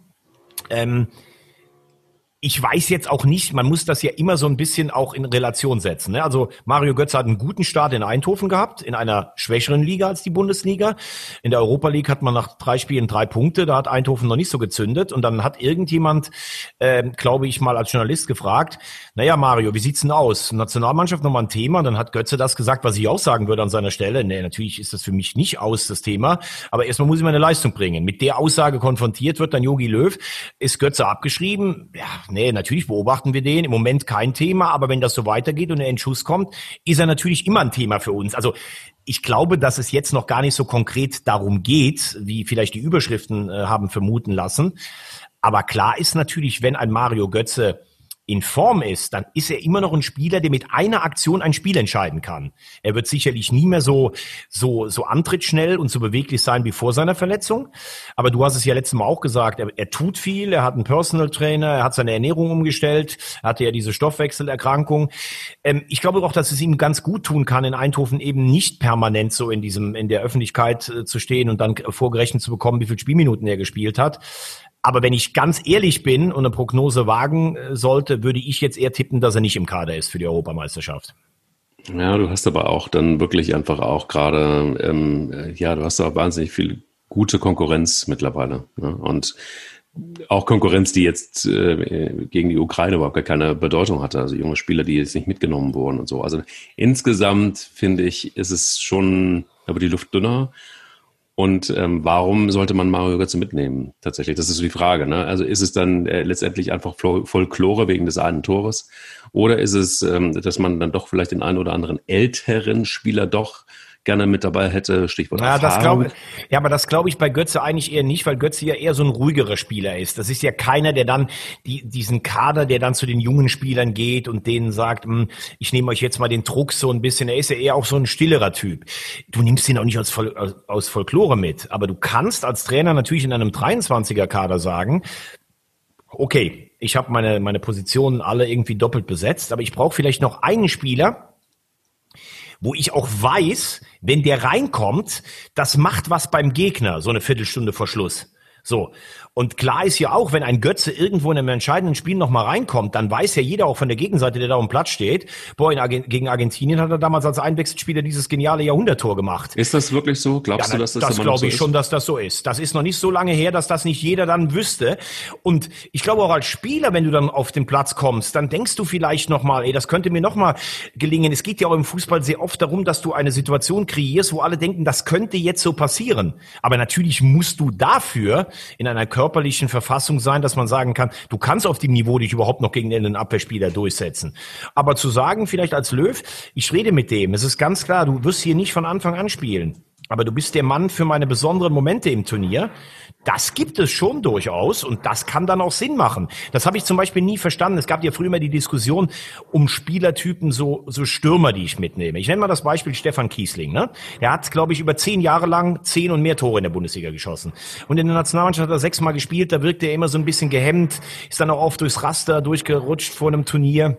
Ähm, ich weiß jetzt auch nicht, man muss das ja immer so ein bisschen auch in Relation setzen. Ne? Also Mario Götze hat einen guten Start in Eindhoven gehabt, in einer schwächeren Liga als die Bundesliga. In der Europa League hat man nach drei Spielen drei Punkte, da hat Eindhoven noch nicht so gezündet. Und dann hat irgendjemand, äh, glaube ich, mal als Journalist gefragt, naja Mario, wie sieht's denn aus? Nationalmannschaft nochmal ein Thema. Dann hat Götze das gesagt, was ich auch sagen würde an seiner Stelle. Nee, natürlich ist das für mich nicht aus, das Thema. Aber erstmal muss ich meine Leistung bringen. Mit der Aussage konfrontiert wird dann Yogi Löw. Ist Götze abgeschrieben? Ja, nee, natürlich beobachten wir den. Im Moment kein Thema, aber wenn das so weitergeht und er in Schuss kommt, ist er natürlich immer ein Thema für uns. Also ich glaube, dass es jetzt noch gar nicht so konkret darum geht, wie vielleicht die Überschriften äh, haben vermuten lassen. Aber klar ist natürlich, wenn ein Mario Götze in Form ist, dann ist er immer noch ein Spieler, der mit einer Aktion ein Spiel entscheiden kann. Er wird sicherlich nie mehr so, so, so antrittsschnell und so beweglich sein wie vor seiner Verletzung. Aber du hast es ja letztes Mal auch gesagt, er, er tut viel, er hat einen Personal Trainer, er hat seine Ernährung umgestellt, er hatte ja diese Stoffwechselerkrankung. Ähm, ich glaube auch, dass es ihm ganz gut tun kann, in Eindhoven eben nicht permanent so in diesem, in der Öffentlichkeit äh, zu stehen und dann vorgerechnet zu bekommen, wie viele Spielminuten er gespielt hat. Aber wenn ich ganz ehrlich bin und eine Prognose wagen äh, sollte, würde ich jetzt eher tippen, dass er nicht im Kader ist für die Europameisterschaft. Ja, du hast aber auch dann wirklich einfach auch gerade, ähm, äh, ja, du hast auch wahnsinnig viel gute Konkurrenz mittlerweile. Ne? Und auch Konkurrenz, die jetzt äh, gegen die Ukraine überhaupt gar keine Bedeutung hatte. Also junge Spieler, die jetzt nicht mitgenommen wurden und so. Also insgesamt finde ich, ist es schon aber die Luft dünner. Und ähm, warum sollte man Mario Götze mitnehmen? Tatsächlich, das ist so die Frage. Ne? Also ist es dann äh, letztendlich einfach Folklore wegen des einen Tores? Oder ist es, ähm, dass man dann doch vielleicht den einen oder anderen älteren Spieler doch gerne mit dabei hätte, Stichwort ja, das glaube Ja, aber das glaube ich bei Götze eigentlich eher nicht, weil Götze ja eher so ein ruhigerer Spieler ist. Das ist ja keiner, der dann die, diesen Kader, der dann zu den jungen Spielern geht und denen sagt, hm, ich nehme euch jetzt mal den Druck so ein bisschen. Er ist ja eher auch so ein stillerer Typ. Du nimmst ihn auch nicht aus, aus, aus Folklore mit, aber du kannst als Trainer natürlich in einem 23er Kader sagen, okay, ich habe meine, meine Positionen alle irgendwie doppelt besetzt, aber ich brauche vielleicht noch einen Spieler, wo ich auch weiß, wenn der reinkommt, das macht was beim Gegner, so eine Viertelstunde vor Schluss. So. Und klar ist ja auch, wenn ein Götze irgendwo in einem entscheidenden Spiel nochmal reinkommt, dann weiß ja jeder auch von der Gegenseite, der da auf dem Platz steht, boah, Argen gegen Argentinien hat er damals als Einwechselspieler dieses geniale Jahrhunderttor gemacht. Ist das wirklich so? Glaubst ja, du, dass das, das glaube ich so schon, dass das so ist. Das ist noch nicht so lange her, dass das nicht jeder dann wüsste. Und ich glaube auch als Spieler, wenn du dann auf den Platz kommst, dann denkst du vielleicht nochmal, ey, das könnte mir nochmal gelingen. Es geht ja auch im Fußball sehr oft darum, dass du eine Situation kreierst, wo alle denken, das könnte jetzt so passieren. Aber natürlich musst du dafür in einer körperlichen Verfassung sein, dass man sagen kann, du kannst auf dem Niveau dich überhaupt noch gegen einen Abwehrspieler durchsetzen. Aber zu sagen, vielleicht als Löw, ich rede mit dem, es ist ganz klar, du wirst hier nicht von Anfang an spielen. Aber du bist der Mann für meine besonderen Momente im Turnier. Das gibt es schon durchaus und das kann dann auch Sinn machen. Das habe ich zum Beispiel nie verstanden. Es gab ja früher immer die Diskussion um Spielertypen, so, so Stürmer, die ich mitnehme. Ich nenne mal das Beispiel Stefan Kiesling. Ne? Er hat, glaube ich, über zehn Jahre lang zehn und mehr Tore in der Bundesliga geschossen. Und in der Nationalmannschaft hat er sechsmal gespielt, da wirkte er immer so ein bisschen gehemmt, ist dann auch oft durchs Raster durchgerutscht vor einem Turnier.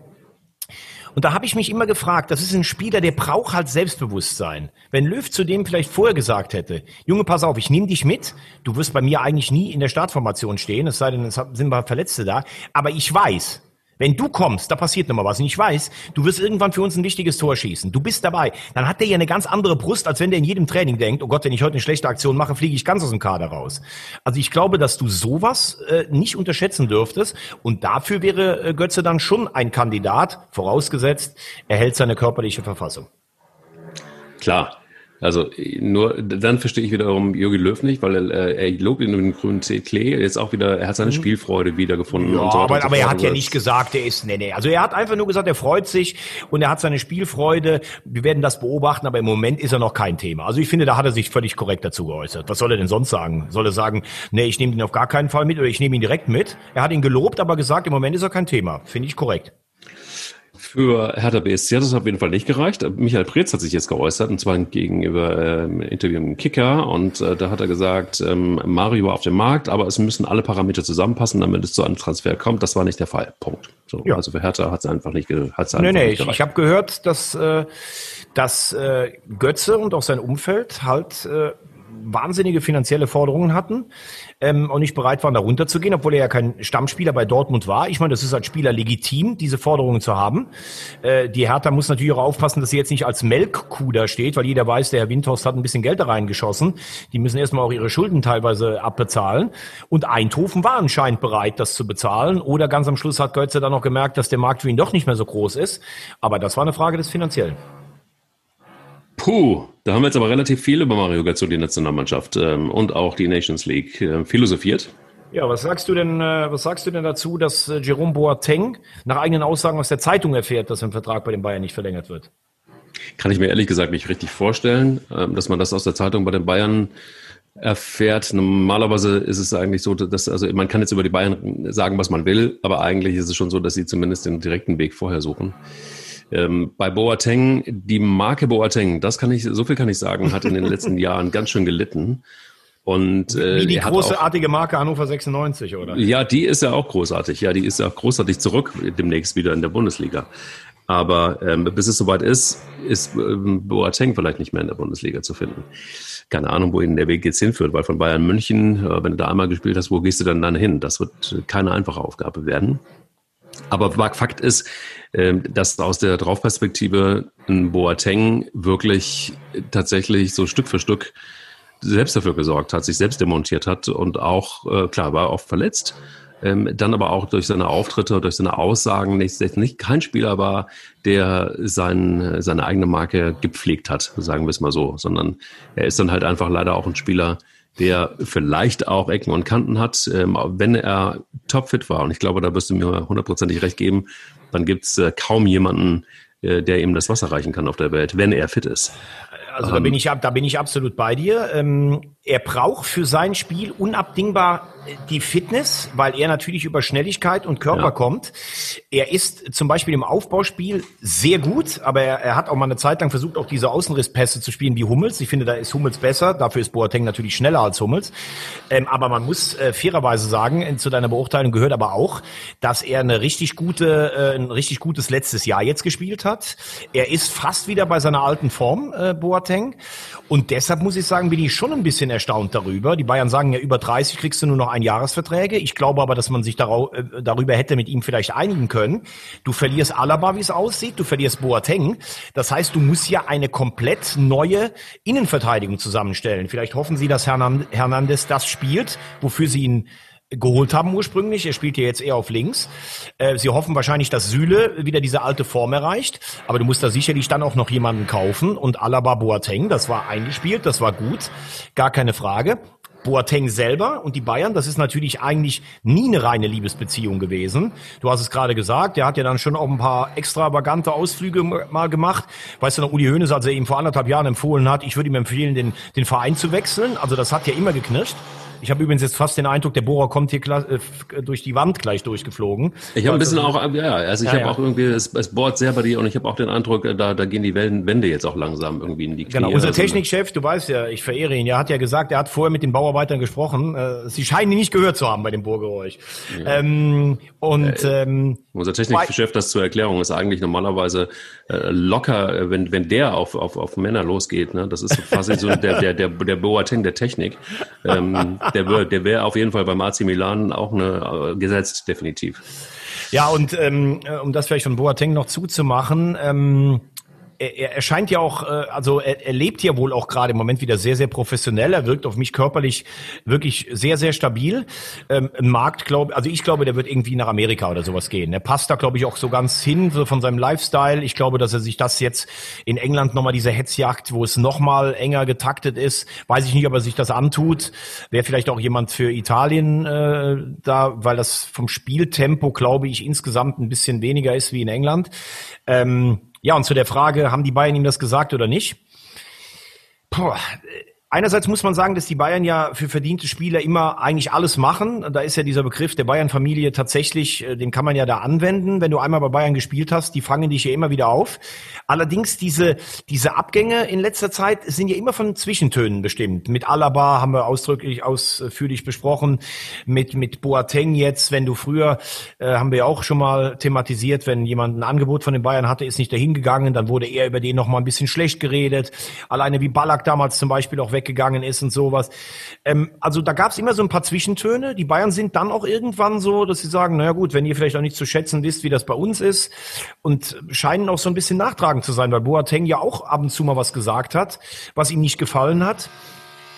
Und da habe ich mich immer gefragt, das ist ein Spieler, der braucht halt Selbstbewusstsein. Wenn Löw zu dem vielleicht vorher gesagt hätte, Junge, pass auf, ich nehme dich mit, du wirst bei mir eigentlich nie in der Startformation stehen, es sei denn, es sind mal Verletzte da, aber ich weiß, wenn du kommst, da passiert nochmal was. Und ich weiß, du wirst irgendwann für uns ein wichtiges Tor schießen. Du bist dabei. Dann hat der ja eine ganz andere Brust, als wenn der in jedem Training denkt, oh Gott, wenn ich heute eine schlechte Aktion mache, fliege ich ganz aus dem Kader raus. Also ich glaube, dass du sowas äh, nicht unterschätzen dürftest. Und dafür wäre äh, Götze dann schon ein Kandidat, vorausgesetzt, er hält seine körperliche Verfassung. Klar. Also nur dann verstehe ich wiederum Jogi Löw nicht, weil er, er lobt ihn den grünen Klee jetzt auch wieder, er hat seine mhm. Spielfreude wiedergefunden. Ja, so aber, aber er hat ja nicht gesagt, er ist, nee, nee. Also er hat einfach nur gesagt, er freut sich und er hat seine Spielfreude. Wir werden das beobachten, aber im Moment ist er noch kein Thema. Also ich finde, da hat er sich völlig korrekt dazu geäußert. Was soll er denn sonst sagen? Soll er sagen, nee, ich nehme ihn auf gar keinen Fall mit oder ich nehme ihn direkt mit? Er hat ihn gelobt, aber gesagt, im Moment ist er kein Thema. Finde ich korrekt. Für Hertha BSC hat es auf jeden Fall nicht gereicht. Michael Preetz hat sich jetzt geäußert, und zwar gegenüber ähm, Interview im Kicker. Und äh, da hat er gesagt, ähm, Mario war auf dem Markt, aber es müssen alle Parameter zusammenpassen, damit es zu einem Transfer kommt. Das war nicht der Fall. Punkt. So, ja. Also für Hertha hat es einfach nicht, hat's einfach nee, nee, nicht gereicht. Ich, ich habe gehört, dass, äh, dass äh, Götze und auch sein Umfeld halt äh, wahnsinnige finanzielle Forderungen hatten ähm, und nicht bereit waren, da runterzugehen, obwohl er ja kein Stammspieler bei Dortmund war. Ich meine, das ist als Spieler legitim, diese Forderungen zu haben. Äh, die Hertha muss natürlich auch aufpassen, dass sie jetzt nicht als Melkkuh da steht, weil jeder weiß, der Herr Windhorst hat ein bisschen Geld da reingeschossen. Die müssen erstmal auch ihre Schulden teilweise abbezahlen. Und Eindhoven war anscheinend bereit, das zu bezahlen. Oder ganz am Schluss hat Götze dann noch gemerkt, dass der Markt für ihn doch nicht mehr so groß ist. Aber das war eine Frage des Finanziellen. Puh, da haben wir jetzt aber relativ viel über Mario Götze und die Nationalmannschaft ähm, und auch die Nations League äh, philosophiert. Ja, was sagst du denn, äh, was sagst du denn dazu, dass äh, Jerome Boateng nach eigenen Aussagen aus der Zeitung erfährt, dass ein Vertrag bei den Bayern nicht verlängert wird? Kann ich mir ehrlich gesagt nicht richtig vorstellen, ähm, dass man das aus der Zeitung bei den Bayern erfährt. Normalerweise ist es eigentlich so, dass, also man kann jetzt über die Bayern sagen, was man will, aber eigentlich ist es schon so, dass sie zumindest den direkten Weg vorher suchen. Ähm, bei Boateng, die Marke Boateng, das kann ich, so viel kann ich sagen, hat in den letzten Jahren ganz schön gelitten. Und, äh, Wie die großartige auch, Marke Hannover 96, oder? Ja, die ist ja auch großartig. Ja, die ist ja auch großartig zurück demnächst wieder in der Bundesliga. Aber ähm, bis es soweit ist, ist ähm, Boateng vielleicht nicht mehr in der Bundesliga zu finden. Keine Ahnung, wohin der Weg jetzt hinführt, weil von Bayern München, äh, wenn du da einmal gespielt hast, wo gehst du dann dann hin? Das wird keine einfache Aufgabe werden. Aber Fakt ist, ähm, dass aus der Draufperspektive ein Boateng wirklich tatsächlich so Stück für Stück selbst dafür gesorgt hat, sich selbst demontiert hat und auch, äh, klar, war oft verletzt, ähm, dann aber auch durch seine Auftritte, durch seine Aussagen nicht, nicht kein Spieler war, der sein, seine eigene Marke gepflegt hat, sagen wir es mal so, sondern er ist dann halt einfach leider auch ein Spieler, der vielleicht auch Ecken und Kanten hat. Ähm, wenn er topfit war, und ich glaube, da wirst du mir hundertprozentig recht geben, dann gibt's äh, kaum jemanden, äh, der ihm das Wasser reichen kann auf der Welt, wenn er fit ist. Also da bin ähm, ich, da bin ich absolut bei dir. Ähm, er braucht für sein Spiel unabdingbar die Fitness, weil er natürlich über Schnelligkeit und Körper ja. kommt. Er ist zum Beispiel im Aufbauspiel sehr gut, aber er, er, hat auch mal eine Zeit lang versucht, auch diese Außenrisspässe zu spielen wie Hummels. Ich finde, da ist Hummels besser. Dafür ist Boateng natürlich schneller als Hummels. Ähm, aber man muss äh, fairerweise sagen, in, zu deiner Beurteilung gehört aber auch, dass er eine richtig gute, äh, ein richtig gutes letztes Jahr jetzt gespielt hat. Er ist fast wieder bei seiner alten Form, äh, Boateng. Und deshalb muss ich sagen, bin ich schon ein bisschen erstaunt darüber. Die Bayern sagen ja, über 30 kriegst du nur noch ein Jahresverträge. Ich glaube aber, dass man sich äh, darüber hätte mit ihm vielleicht einigen können. Du verlierst Alaba, wie es aussieht, du verlierst Boateng. Das heißt, du musst ja eine komplett neue Innenverteidigung zusammenstellen. Vielleicht hoffen sie, dass Hernandez das spielt, wofür sie ihn geholt haben ursprünglich. Er spielt ja jetzt eher auf links. Äh, sie hoffen wahrscheinlich, dass Süle wieder diese alte Form erreicht. Aber du musst da sicherlich dann auch noch jemanden kaufen. Und Alaba Boateng, das war eingespielt, das war gut. Gar keine Frage. Boateng selber und die Bayern, das ist natürlich eigentlich nie eine reine Liebesbeziehung gewesen. Du hast es gerade gesagt, der hat ja dann schon auch ein paar extravagante Ausflüge mal gemacht. Weißt du noch, Uli Hoeneß, als er ihm vor anderthalb Jahren empfohlen hat, ich würde ihm empfehlen, den, den Verein zu wechseln. Also das hat ja immer geknirscht. Ich habe übrigens jetzt fast den Eindruck, der Bohrer kommt hier äh, durch die Wand gleich durchgeflogen. Ich habe ein bisschen auch, ja, also ich ja, habe ja. auch irgendwie, es, es bohrt sehr bei dir und ich habe auch den Eindruck, äh, da, da gehen die Wände jetzt auch langsam irgendwie in die Knie. Genau, unser also, Technikchef, du weißt ja, ich verehre ihn, er hat ja gesagt, er hat vorher mit den Bauarbeitern gesprochen. Äh, sie scheinen ihn nicht gehört zu haben bei dem Bohrgeräusch. Ja. Ähm, und äh, ähm, unser Technikchef, das zur Erklärung, ist eigentlich normalerweise äh, locker, wenn, wenn der auf, auf, auf Männer losgeht. Ne? Das ist quasi so der, der, der, der Boateng der Technik. Ähm, der wäre der wär auf jeden Fall beim AC Milan auch eine, äh, gesetzt, definitiv. Ja, und ähm, äh, um das vielleicht von Boateng noch zuzumachen, ähm, er, er scheint ja auch, äh, also er, er lebt ja wohl auch gerade im Moment wieder sehr, sehr professionell. Er wirkt auf mich körperlich wirklich sehr, sehr stabil. Ähm, Markt, glaube also ich glaube, der wird irgendwie nach Amerika oder sowas gehen. Er passt da, glaube ich, auch so ganz hin, so von seinem Lifestyle. Ich glaube, dass er sich das jetzt in England nochmal diese Hetzjagd, wo es nochmal enger getaktet ist, weiß ich nicht, ob er sich das antut. Wäre vielleicht auch jemand für Italien äh, da, weil das vom Spieltempo, glaube ich, insgesamt ein bisschen weniger ist wie in England. Ähm, ja, und zu der Frage, haben die Bayern ihm das gesagt oder nicht? Boah, Einerseits muss man sagen, dass die Bayern ja für verdiente Spieler immer eigentlich alles machen. Da ist ja dieser Begriff der Bayern-Familie tatsächlich, äh, den kann man ja da anwenden. Wenn du einmal bei Bayern gespielt hast, die fangen dich ja immer wieder auf. Allerdings diese, diese Abgänge in letzter Zeit sind ja immer von Zwischentönen bestimmt. Mit Alaba haben wir ausdrücklich ausführlich besprochen. Mit, mit Boateng jetzt, wenn du früher, äh, haben wir ja auch schon mal thematisiert, wenn jemand ein Angebot von den Bayern hatte, ist nicht dahin gegangen, dann wurde er über den noch mal ein bisschen schlecht geredet. Alleine wie Ballack damals zum Beispiel auch weg weggegangen ist und sowas. Ähm, also da gab es immer so ein paar Zwischentöne. Die Bayern sind dann auch irgendwann so, dass sie sagen, naja gut, wenn ihr vielleicht auch nicht zu schätzen wisst, wie das bei uns ist und scheinen auch so ein bisschen nachtragend zu sein, weil Boateng ja auch ab und zu mal was gesagt hat, was ihm nicht gefallen hat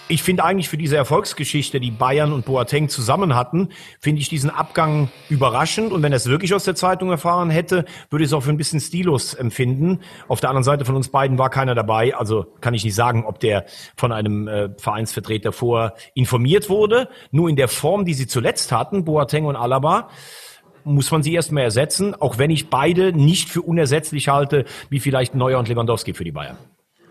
ich finde eigentlich für diese Erfolgsgeschichte, die Bayern und Boateng zusammen hatten, finde ich diesen Abgang überraschend. Und wenn er es wirklich aus der Zeitung erfahren hätte, würde ich es auch für ein bisschen stilos empfinden. Auf der anderen Seite von uns beiden war keiner dabei. Also kann ich nicht sagen, ob der von einem äh, Vereinsvertreter vor informiert wurde. Nur in der Form, die sie zuletzt hatten, Boateng und Alaba, muss man sie erstmal ersetzen, auch wenn ich beide nicht für unersetzlich halte, wie vielleicht Neuer und Lewandowski für die Bayern.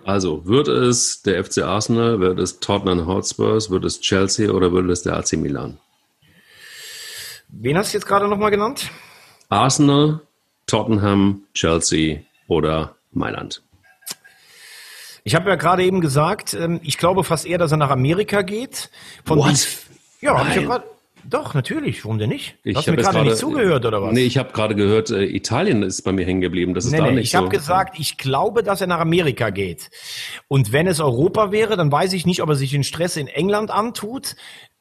Also, wird es der FC Arsenal, wird es Tottenham Hotspurs, wird es Chelsea oder wird es der AC Milan? Wen hast du jetzt gerade nochmal genannt? Arsenal, Tottenham, Chelsea oder Mailand. Ich habe ja gerade eben gesagt, ähm, ich glaube fast eher, dass er nach Amerika geht. Von What? ja, habe ich ja gerade. Doch, natürlich. Warum denn nicht? Ich Hast du mir gerade nicht zugehört, oder was? Nee, ich habe gerade gehört, äh, Italien ist bei mir hängen geblieben. Das ist nee, da nee, nicht ich so. Ich habe gesagt, ich glaube, dass er nach Amerika geht. Und wenn es Europa wäre, dann weiß ich nicht, ob er sich den Stress in England antut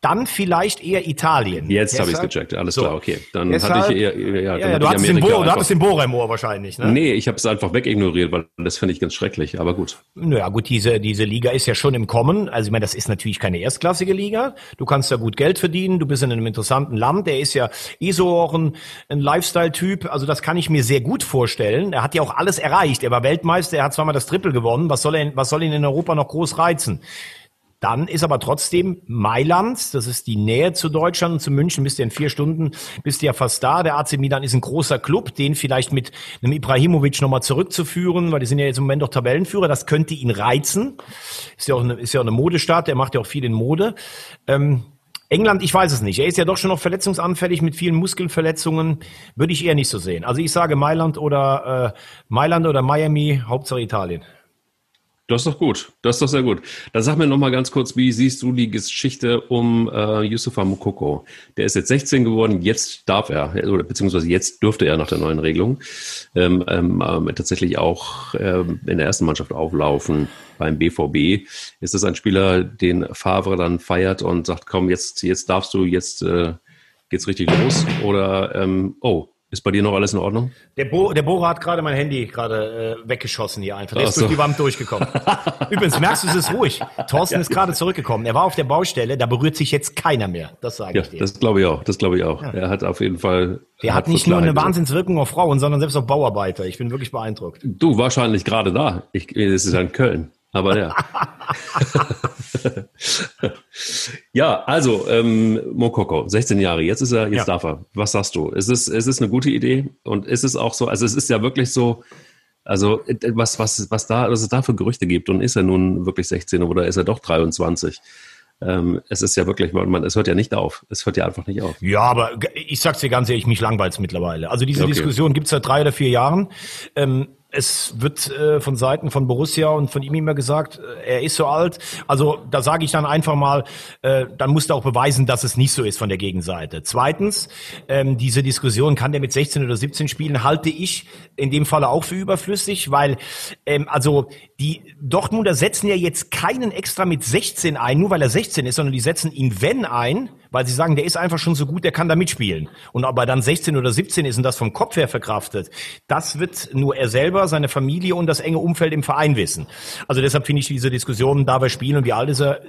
dann vielleicht eher Italien. Jetzt habe ich es gecheckt, alles so. klar, okay. Dann Deshalb, hatte ich eher, ja, ja, ja du, hattest den Bohr, du hattest den Bohrer im Ohr wahrscheinlich, ne? Nee, ich habe es einfach wegignoriert, weil das finde ich ganz schrecklich, aber gut. Naja, gut, diese, diese Liga ist ja schon im Kommen. Also ich meine, das ist natürlich keine erstklassige Liga. Du kannst da gut Geld verdienen, du bist in einem interessanten Land. Der ist ja eh so auch ein, ein Lifestyle-Typ. Also das kann ich mir sehr gut vorstellen. Er hat ja auch alles erreicht. Er war Weltmeister, er hat zweimal das Triple gewonnen. Was soll, er, was soll ihn in Europa noch groß reizen? Dann ist aber trotzdem Mailand, das ist die Nähe zu Deutschland und zu München, bist du in vier Stunden, bist du ja fast da. Der AC Milan ist ein großer Club, den vielleicht mit einem Ibrahimovic nochmal zurückzuführen, weil die sind ja jetzt im Moment doch Tabellenführer, das könnte ihn reizen. Ist ja auch eine, ist ja auch eine Modestadt, der macht ja auch viel in Mode. Ähm, England, ich weiß es nicht. Er ist ja doch schon noch verletzungsanfällig mit vielen Muskelverletzungen. Würde ich eher nicht so sehen. Also ich sage Mailand oder äh, Mailand oder Miami, Hauptsache Italien. Das ist doch gut. Das ist doch sehr gut. Dann sag mir noch mal ganz kurz, wie siehst du die Geschichte um äh, Yusufa Mukoko? Der ist jetzt 16 geworden, jetzt darf er, oder beziehungsweise jetzt dürfte er nach der neuen Regelung ähm, ähm, äh, tatsächlich auch ähm, in der ersten Mannschaft auflaufen beim BVB. Ist das ein Spieler, den Favre dann feiert und sagt, komm, jetzt, jetzt darfst du, jetzt äh, geht's richtig los? Oder ähm, oh, ist bei dir noch alles in Ordnung? Der, Bo, der Bohrer hat gerade mein Handy gerade äh, weggeschossen hier einfach. Der Ach ist so. durch die Wand durchgekommen. Übrigens, merkst du, es ist ruhig. Thorsten ja. ist gerade zurückgekommen. Er war auf der Baustelle, da berührt sich jetzt keiner mehr. Das sage ja, ich dir. Das glaube ich auch. Das glaube ich auch. Ja. Er hat auf jeden Fall. Der hat, nicht nur eine Wahnsinnswirkung auf Frauen, sondern selbst auf Bauarbeiter. Ich bin wirklich beeindruckt. Du wahrscheinlich gerade da. Ich, es ist ja in Köln. Aber ja. ja, also ähm, Mokoko, 16 Jahre, jetzt ist er, jetzt ja. darf er. Was sagst du? Ist es, ist es eine gute Idee? Und ist es auch so, also es ist ja wirklich so, also was, was, was da, was es da für Gerüchte gibt und ist er nun wirklich 16 oder ist er doch 23? Ähm, es ist ja wirklich, man, es hört ja nicht auf. Es hört ja einfach nicht auf. Ja, aber ich sag's dir ganz ehrlich, mich langweilt's mittlerweile. Also diese okay. Diskussion gibt's seit drei oder vier Jahren. Ähm, es wird äh, von Seiten von Borussia und von ihm immer gesagt, äh, er ist so alt. Also da sage ich dann einfach mal, äh, dann musst du auch beweisen, dass es nicht so ist von der Gegenseite. Zweitens, ähm, diese Diskussion, kann der mit 16 oder 17 spielen, halte ich in dem Falle auch für überflüssig, weil ähm, also die Dortmunder setzen ja jetzt keinen extra mit 16 ein, nur weil er 16 ist, sondern die setzen ihn, wenn ein, weil sie sagen, der ist einfach schon so gut, der kann da mitspielen. Und ob er dann 16 oder 17 ist und das vom Kopf her verkraftet, das wird nur er selber, seine Familie und das enge Umfeld im Verein wissen. Also deshalb finde ich diese Diskussion, darf er spielen und wie alt ist er,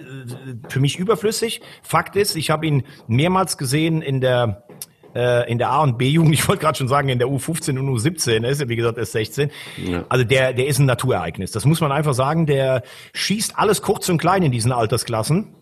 für mich überflüssig. Fakt ist, ich habe ihn mehrmals gesehen in der äh, in der A- und B-Jugend, ich wollte gerade schon sagen, in der U15 und U17, er ist ja wie gesagt erst 16. Ja. Also der, der ist ein Naturereignis. Das muss man einfach sagen. Der schießt alles kurz und klein in diesen Altersklassen.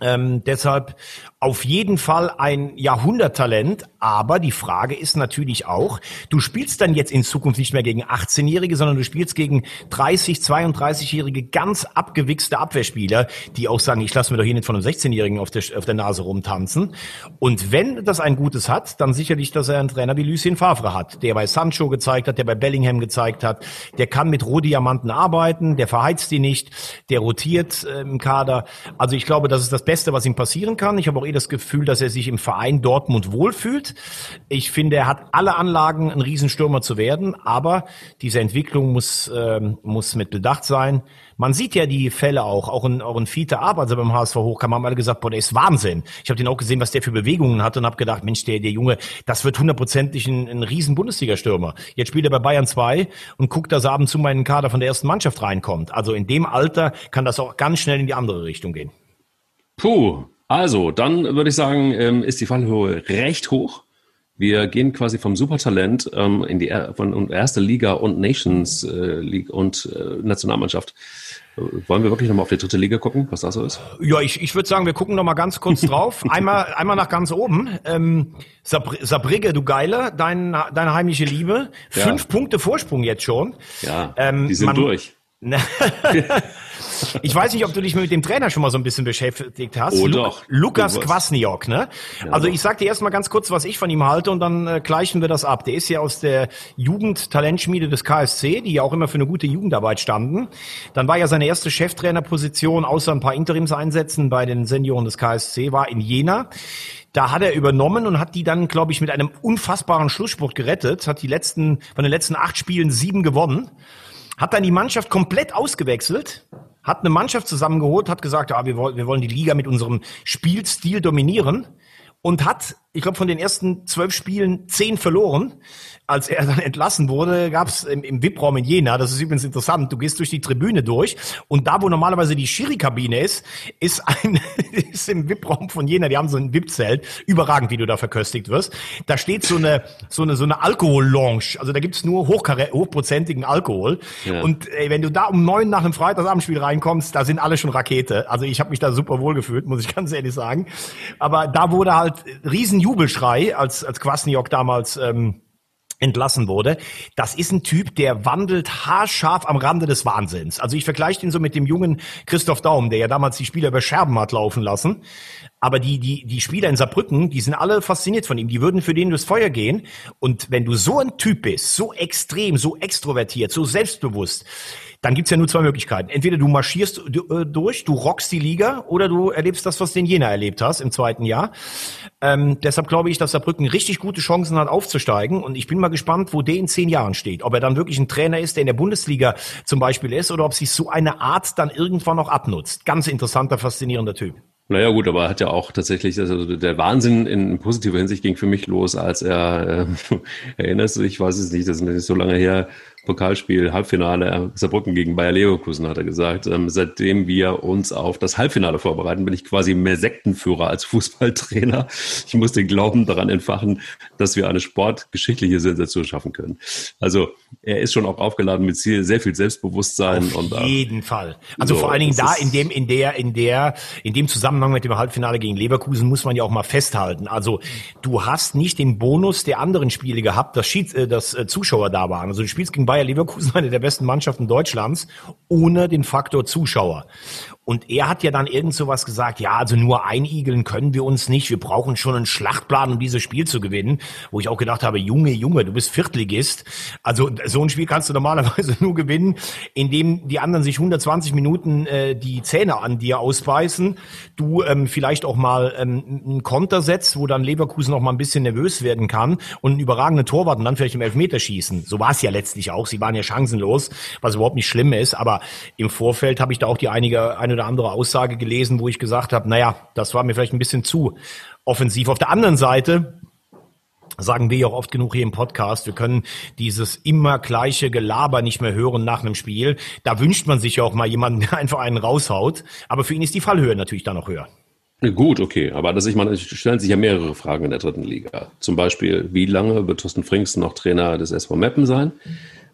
Ähm, deshalb auf jeden Fall ein Jahrhunderttalent, aber die Frage ist natürlich auch, du spielst dann jetzt in Zukunft nicht mehr gegen 18-Jährige, sondern du spielst gegen 30, 32-Jährige ganz abgewichste Abwehrspieler, die auch sagen, ich lasse mir doch hier nicht von einem 16-Jährigen auf der, auf der Nase rumtanzen. Und wenn das ein Gutes hat, dann sicherlich, dass er einen Trainer wie Lucien Favre hat, der bei Sancho gezeigt hat, der bei Bellingham gezeigt hat, der kann mit Rohdiamanten arbeiten, der verheizt die nicht, der rotiert äh, im Kader. Also ich glaube, das ist das Beste, was ihm passieren kann. Ich habe auch eh das Gefühl, dass er sich im Verein Dortmund wohlfühlt. Ich finde, er hat alle Anlagen, ein Riesenstürmer zu werden, aber diese Entwicklung muss, ähm, muss mit Bedacht sein. Man sieht ja die Fälle auch, auch in, auch in Fiete Ab, beim HSV hochkam, haben alle gesagt, boah, der ist Wahnsinn. Ich habe den auch gesehen, was der für Bewegungen hat und habe gedacht, Mensch, der, der Junge, das wird hundertprozentig ein, ein riesen Bundesliga-Stürmer. Jetzt spielt er bei Bayern 2 und guckt, dass er ab und zu mal in den Kader von der ersten Mannschaft reinkommt. Also in dem Alter kann das auch ganz schnell in die andere Richtung gehen. Puh, also, dann würde ich sagen, ähm, ist die Fallhöhe recht hoch. Wir gehen quasi vom Supertalent ähm, in die von erste Liga und Nations äh, League und äh, Nationalmannschaft. Äh, wollen wir wirklich nochmal auf die dritte Liga gucken, was da so ist? Ja, ich, ich würde sagen, wir gucken nochmal ganz kurz drauf. einmal, einmal nach ganz oben. Ähm, Sabr Sabrige, du Geile, dein, deine heimliche Liebe. Fünf ja. Punkte Vorsprung jetzt schon. Ja, ähm, die sind man, durch. Ich weiß nicht, ob du dich mit dem Trainer schon mal so ein bisschen beschäftigt hast. Oh, Lu doch. Lukas Kwasniok, ne? Ja, also ich sag dir erstmal ganz kurz, was ich von ihm halte und dann äh, gleichen wir das ab. Der ist ja aus der Jugendtalentschmiede des KSC, die ja auch immer für eine gute Jugendarbeit standen. Dann war ja seine erste Cheftrainerposition, außer ein paar Interimseinsätzen bei den Senioren des KSC, war in Jena. Da hat er übernommen und hat die dann, glaube ich, mit einem unfassbaren Schlussspurt gerettet, hat die letzten, von den letzten acht Spielen sieben gewonnen, hat dann die Mannschaft komplett ausgewechselt, hat eine Mannschaft zusammengeholt, hat gesagt, ja, wir, wollen, wir wollen die Liga mit unserem Spielstil dominieren und hat, ich glaube, von den ersten zwölf Spielen zehn verloren als er dann entlassen wurde, gab es im, im VIP-Raum in Jena, das ist übrigens interessant, du gehst durch die Tribüne durch und da, wo normalerweise die Schiri-Kabine ist, ist ein ist im VIP-Raum von Jena, die haben so ein VIP-Zelt, überragend, wie du da verköstigt wirst. Da steht so eine so eine so eine Alkohol-Lounge, also da gibt's nur hochprozentigen Alkohol ja. und ey, wenn du da um neun nach einem Freitagsabendspiel reinkommst, da sind alle schon Rakete. Also ich habe mich da super wohl gefühlt, muss ich ganz ehrlich sagen. Aber da wurde halt riesen Jubelschrei, als als Kwasniok damals ähm, entlassen wurde. Das ist ein Typ, der wandelt haarscharf am Rande des Wahnsinns. Also ich vergleiche ihn so mit dem jungen Christoph Daum, der ja damals die Spieler über Scherben hat laufen lassen. Aber die, die, die Spieler in Saarbrücken, die sind alle fasziniert von ihm. Die würden für den durchs Feuer gehen. Und wenn du so ein Typ bist, so extrem, so extrovertiert, so selbstbewusst, dann gibt's ja nur zwei Möglichkeiten. Entweder du marschierst äh, durch, du rockst die Liga oder du erlebst das, was den Jena erlebt hast im zweiten Jahr. Ähm, deshalb glaube ich, dass Saarbrücken richtig gute Chancen hat, aufzusteigen. Und ich bin mal gespannt, wo der in zehn Jahren steht. Ob er dann wirklich ein Trainer ist, der in der Bundesliga zum Beispiel ist, oder ob sich so eine Art dann irgendwann noch abnutzt. Ganz interessanter, faszinierender Typ. Naja gut, aber er hat ja auch tatsächlich, also der Wahnsinn in positiver Hinsicht ging für mich los, als er, äh, erinnerst du dich, ich weiß es nicht, das ist nicht so lange her, Pokalspiel, Halbfinale Saarbrücken gegen Bayer Leverkusen, hat er gesagt. Ähm, seitdem wir uns auf das Halbfinale vorbereiten, bin ich quasi mehr Sektenführer als Fußballtrainer. Ich muss den Glauben daran entfachen, dass wir eine sportgeschichtliche Sensation schaffen können. Also er ist schon auch aufgeladen mit sehr viel Selbstbewusstsein. Auf und, äh, jeden Fall. Also so, vor allen Dingen da in dem, in der, in der, in dem Zusammenhang mit dem Halbfinale gegen Leverkusen muss man ja auch mal festhalten. Also du hast nicht den Bonus der anderen Spiele gehabt, dass, Schieds, äh, dass äh, Zuschauer da waren. Also du spielst gegen Bayer Leverkusen eine der besten Mannschaften Deutschlands ohne den Faktor Zuschauer. Und er hat ja dann irgend so was gesagt, ja, also nur einigeln können wir uns nicht. Wir brauchen schon einen Schlachtplan, um dieses Spiel zu gewinnen. Wo ich auch gedacht habe, Junge, Junge, du bist Viertligist. Also so ein Spiel kannst du normalerweise nur gewinnen, indem die anderen sich 120 Minuten äh, die Zähne an dir ausbeißen. Du ähm, vielleicht auch mal ähm, einen Konter setzt, wo dann Leverkusen auch mal ein bisschen nervös werden kann und einen überragenden Torwart und dann vielleicht im Elfmeter schießen. So war es ja letztlich auch. Sie waren ja chancenlos, was überhaupt nicht schlimm ist. Aber im Vorfeld habe ich da auch die einige, eine oder andere Aussage gelesen, wo ich gesagt habe, naja, das war mir vielleicht ein bisschen zu offensiv. Auf der anderen Seite sagen wir ja auch oft genug hier im Podcast, wir können dieses immer gleiche Gelaber nicht mehr hören nach einem Spiel. Da wünscht man sich ja auch mal jemanden, der einfach einen raushaut. Aber für ihn ist die Fallhöhe natürlich dann noch höher. Gut, okay. Aber dass ich meine, es stellen sich ja mehrere Fragen in der dritten Liga. Zum Beispiel, wie lange wird Thorsten Frings noch Trainer des SV Meppen sein?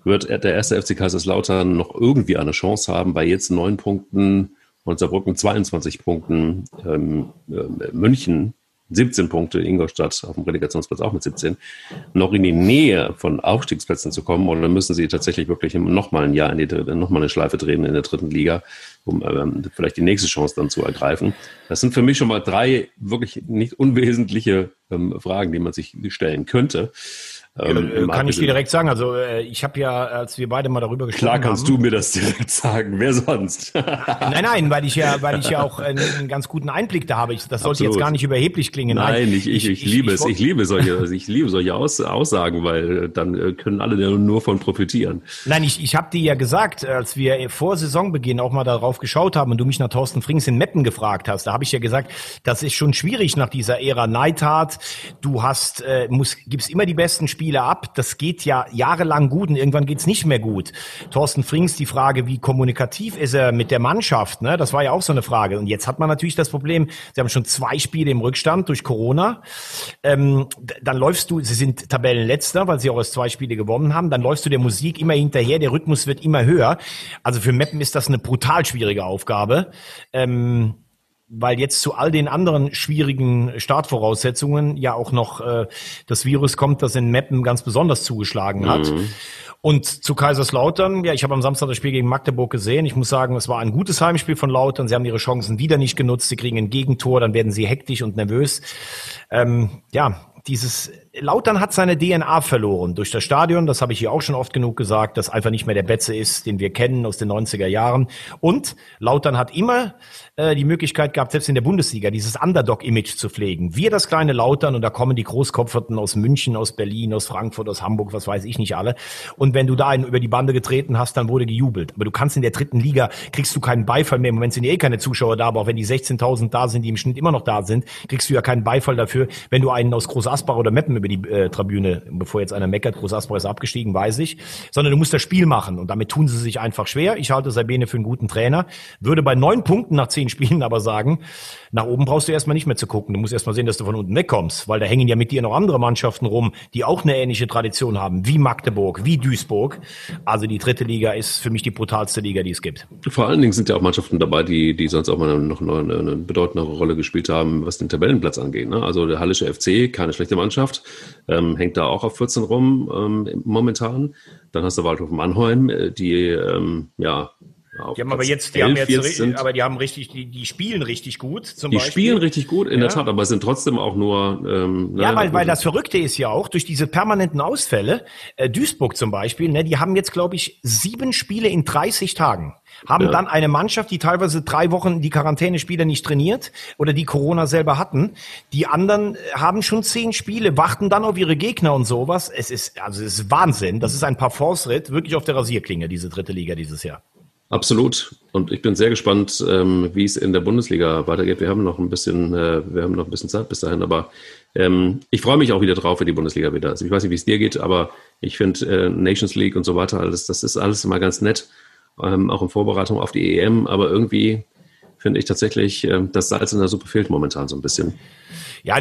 Wird der erste FC Kaiserslautern noch irgendwie eine Chance haben, bei jetzt neun Punkten und Saarbrücken 22 Punkten, ähm, äh, München 17 Punkte, Ingolstadt auf dem Relegationsplatz auch mit 17, noch in die Nähe von Aufstiegsplätzen zu kommen oder müssen sie tatsächlich wirklich noch mal ein Jahr in die noch mal eine Schleife drehen in der dritten Liga, um ähm, vielleicht die nächste Chance dann zu ergreifen? Das sind für mich schon mal drei wirklich nicht unwesentliche ähm, Fragen, die man sich stellen könnte. Ähm, ja, kann ich dir direkt sagen. Also äh, ich habe ja, als wir beide mal darüber gesprochen haben. Klar kannst haben, du mir das direkt sagen. Wer sonst? nein, nein, weil ich ja, weil ich ja auch einen, einen ganz guten Einblick da habe. Ich, das sollte Absolut. jetzt gar nicht überheblich klingen. Nein, nein ich, ich, ich, ich, liebe es. Ich liebe solche, also ich liebe solche Aus, Aussagen, weil dann äh, können alle nur von profitieren. Nein, ich, ich habe dir ja gesagt, als wir vor Saisonbeginn auch mal darauf geschaut haben und du mich nach Thorsten Frings in Meppen gefragt hast, da habe ich ja gesagt, das ist schon schwierig nach dieser Ära Neidhardt. Du hast, äh, muss, gibst immer die besten Spiele Spiele ab. Das geht ja jahrelang gut und irgendwann geht's nicht mehr gut. Thorsten Frings, die Frage, wie kommunikativ ist er mit der Mannschaft? Ne? Das war ja auch so eine Frage. Und jetzt hat man natürlich das Problem, sie haben schon zwei Spiele im Rückstand durch Corona. Ähm, dann läufst du, sie sind Tabellenletzter, weil sie auch erst zwei Spiele gewonnen haben. Dann läufst du der Musik immer hinterher, der Rhythmus wird immer höher. Also für Meppen ist das eine brutal schwierige Aufgabe. Ähm, weil jetzt zu all den anderen schwierigen Startvoraussetzungen ja auch noch äh, das Virus kommt, das in Meppen ganz besonders zugeschlagen hat. Mhm. Und zu Kaiserslautern, ja, ich habe am Samstag das Spiel gegen Magdeburg gesehen. Ich muss sagen, es war ein gutes Heimspiel von Lautern. Sie haben ihre Chancen wieder nicht genutzt. Sie kriegen ein Gegentor, dann werden sie hektisch und nervös. Ähm, ja, dieses Lautern hat seine DNA verloren durch das Stadion. Das habe ich hier auch schon oft genug gesagt, dass einfach nicht mehr der Betze ist, den wir kennen aus den 90er Jahren. Und Lautern hat immer äh, die Möglichkeit gehabt, selbst in der Bundesliga dieses Underdog-Image zu pflegen. Wir das kleine Lautern und da kommen die Großkopferten aus München, aus Berlin, aus Frankfurt, aus Hamburg, was weiß ich nicht alle. Und wenn du da einen über die Bande getreten hast, dann wurde gejubelt. Aber du kannst in der dritten Liga, kriegst du keinen Beifall mehr. Im Moment sind ja eh keine Zuschauer da, aber auch wenn die 16.000 da sind, die im Schnitt immer noch da sind, kriegst du ja keinen Beifall dafür, wenn du einen aus Groß Asbach oder Meppen über die äh, Tribüne, bevor jetzt einer meckert, Groß Asbach ist abgestiegen, weiß ich, sondern du musst das Spiel machen und damit tun sie sich einfach schwer. Ich halte Sabine für einen guten Trainer, würde bei neun Punkten nach zehn Spielen aber sagen, nach oben brauchst du erstmal nicht mehr zu gucken. Du musst erstmal sehen, dass du von unten wegkommst, weil da hängen ja mit dir noch andere Mannschaften rum, die auch eine ähnliche Tradition haben, wie Magdeburg, wie Duisburg. Also die dritte Liga ist für mich die brutalste Liga, die es gibt. Vor allen Dingen sind ja auch Mannschaften dabei, die, die sonst auch mal noch eine, eine bedeutendere Rolle gespielt haben, was den Tabellenplatz angeht. Ne? Also der Hallische FC, keine schlechte Mannschaft, ähm, hängt da auch auf 14 rum ähm, momentan. Dann hast du Waldhof Mannheim, äh, die ähm, ja die haben aber jetzt, die haben jetzt, jetzt sind, aber die haben richtig, die, die spielen richtig gut. Zum die Beispiel. spielen richtig gut, in ja. der Tat, aber sind trotzdem auch nur. Ähm, ja, weil, weil das Verrückte ist ja auch durch diese permanenten Ausfälle. Äh, Duisburg zum Beispiel, ne, die haben jetzt glaube ich sieben Spiele in 30 Tagen haben ja. dann eine Mannschaft, die teilweise drei Wochen die Quarantänespieler nicht trainiert oder die Corona selber hatten. Die anderen haben schon zehn Spiele, warten dann auf ihre Gegner und sowas. Es ist, also es ist Wahnsinn. Das ist ein Parforce-Ritt, wirklich auf der Rasierklinge, diese dritte Liga dieses Jahr. Absolut. Und ich bin sehr gespannt, ähm, wie es in der Bundesliga weitergeht. Wir haben noch ein bisschen, äh, wir haben noch ein bisschen Zeit bis dahin, aber ähm, ich freue mich auch wieder drauf, wenn die Bundesliga wieder ist. Ich weiß nicht, wie es dir geht, aber ich finde äh, Nations League und so weiter, alles, das ist alles immer ganz nett ähm, auch in Vorbereitung auf die EM, aber irgendwie finde ich tatsächlich, äh, das Salz in der Suppe fehlt momentan so ein bisschen. Ja,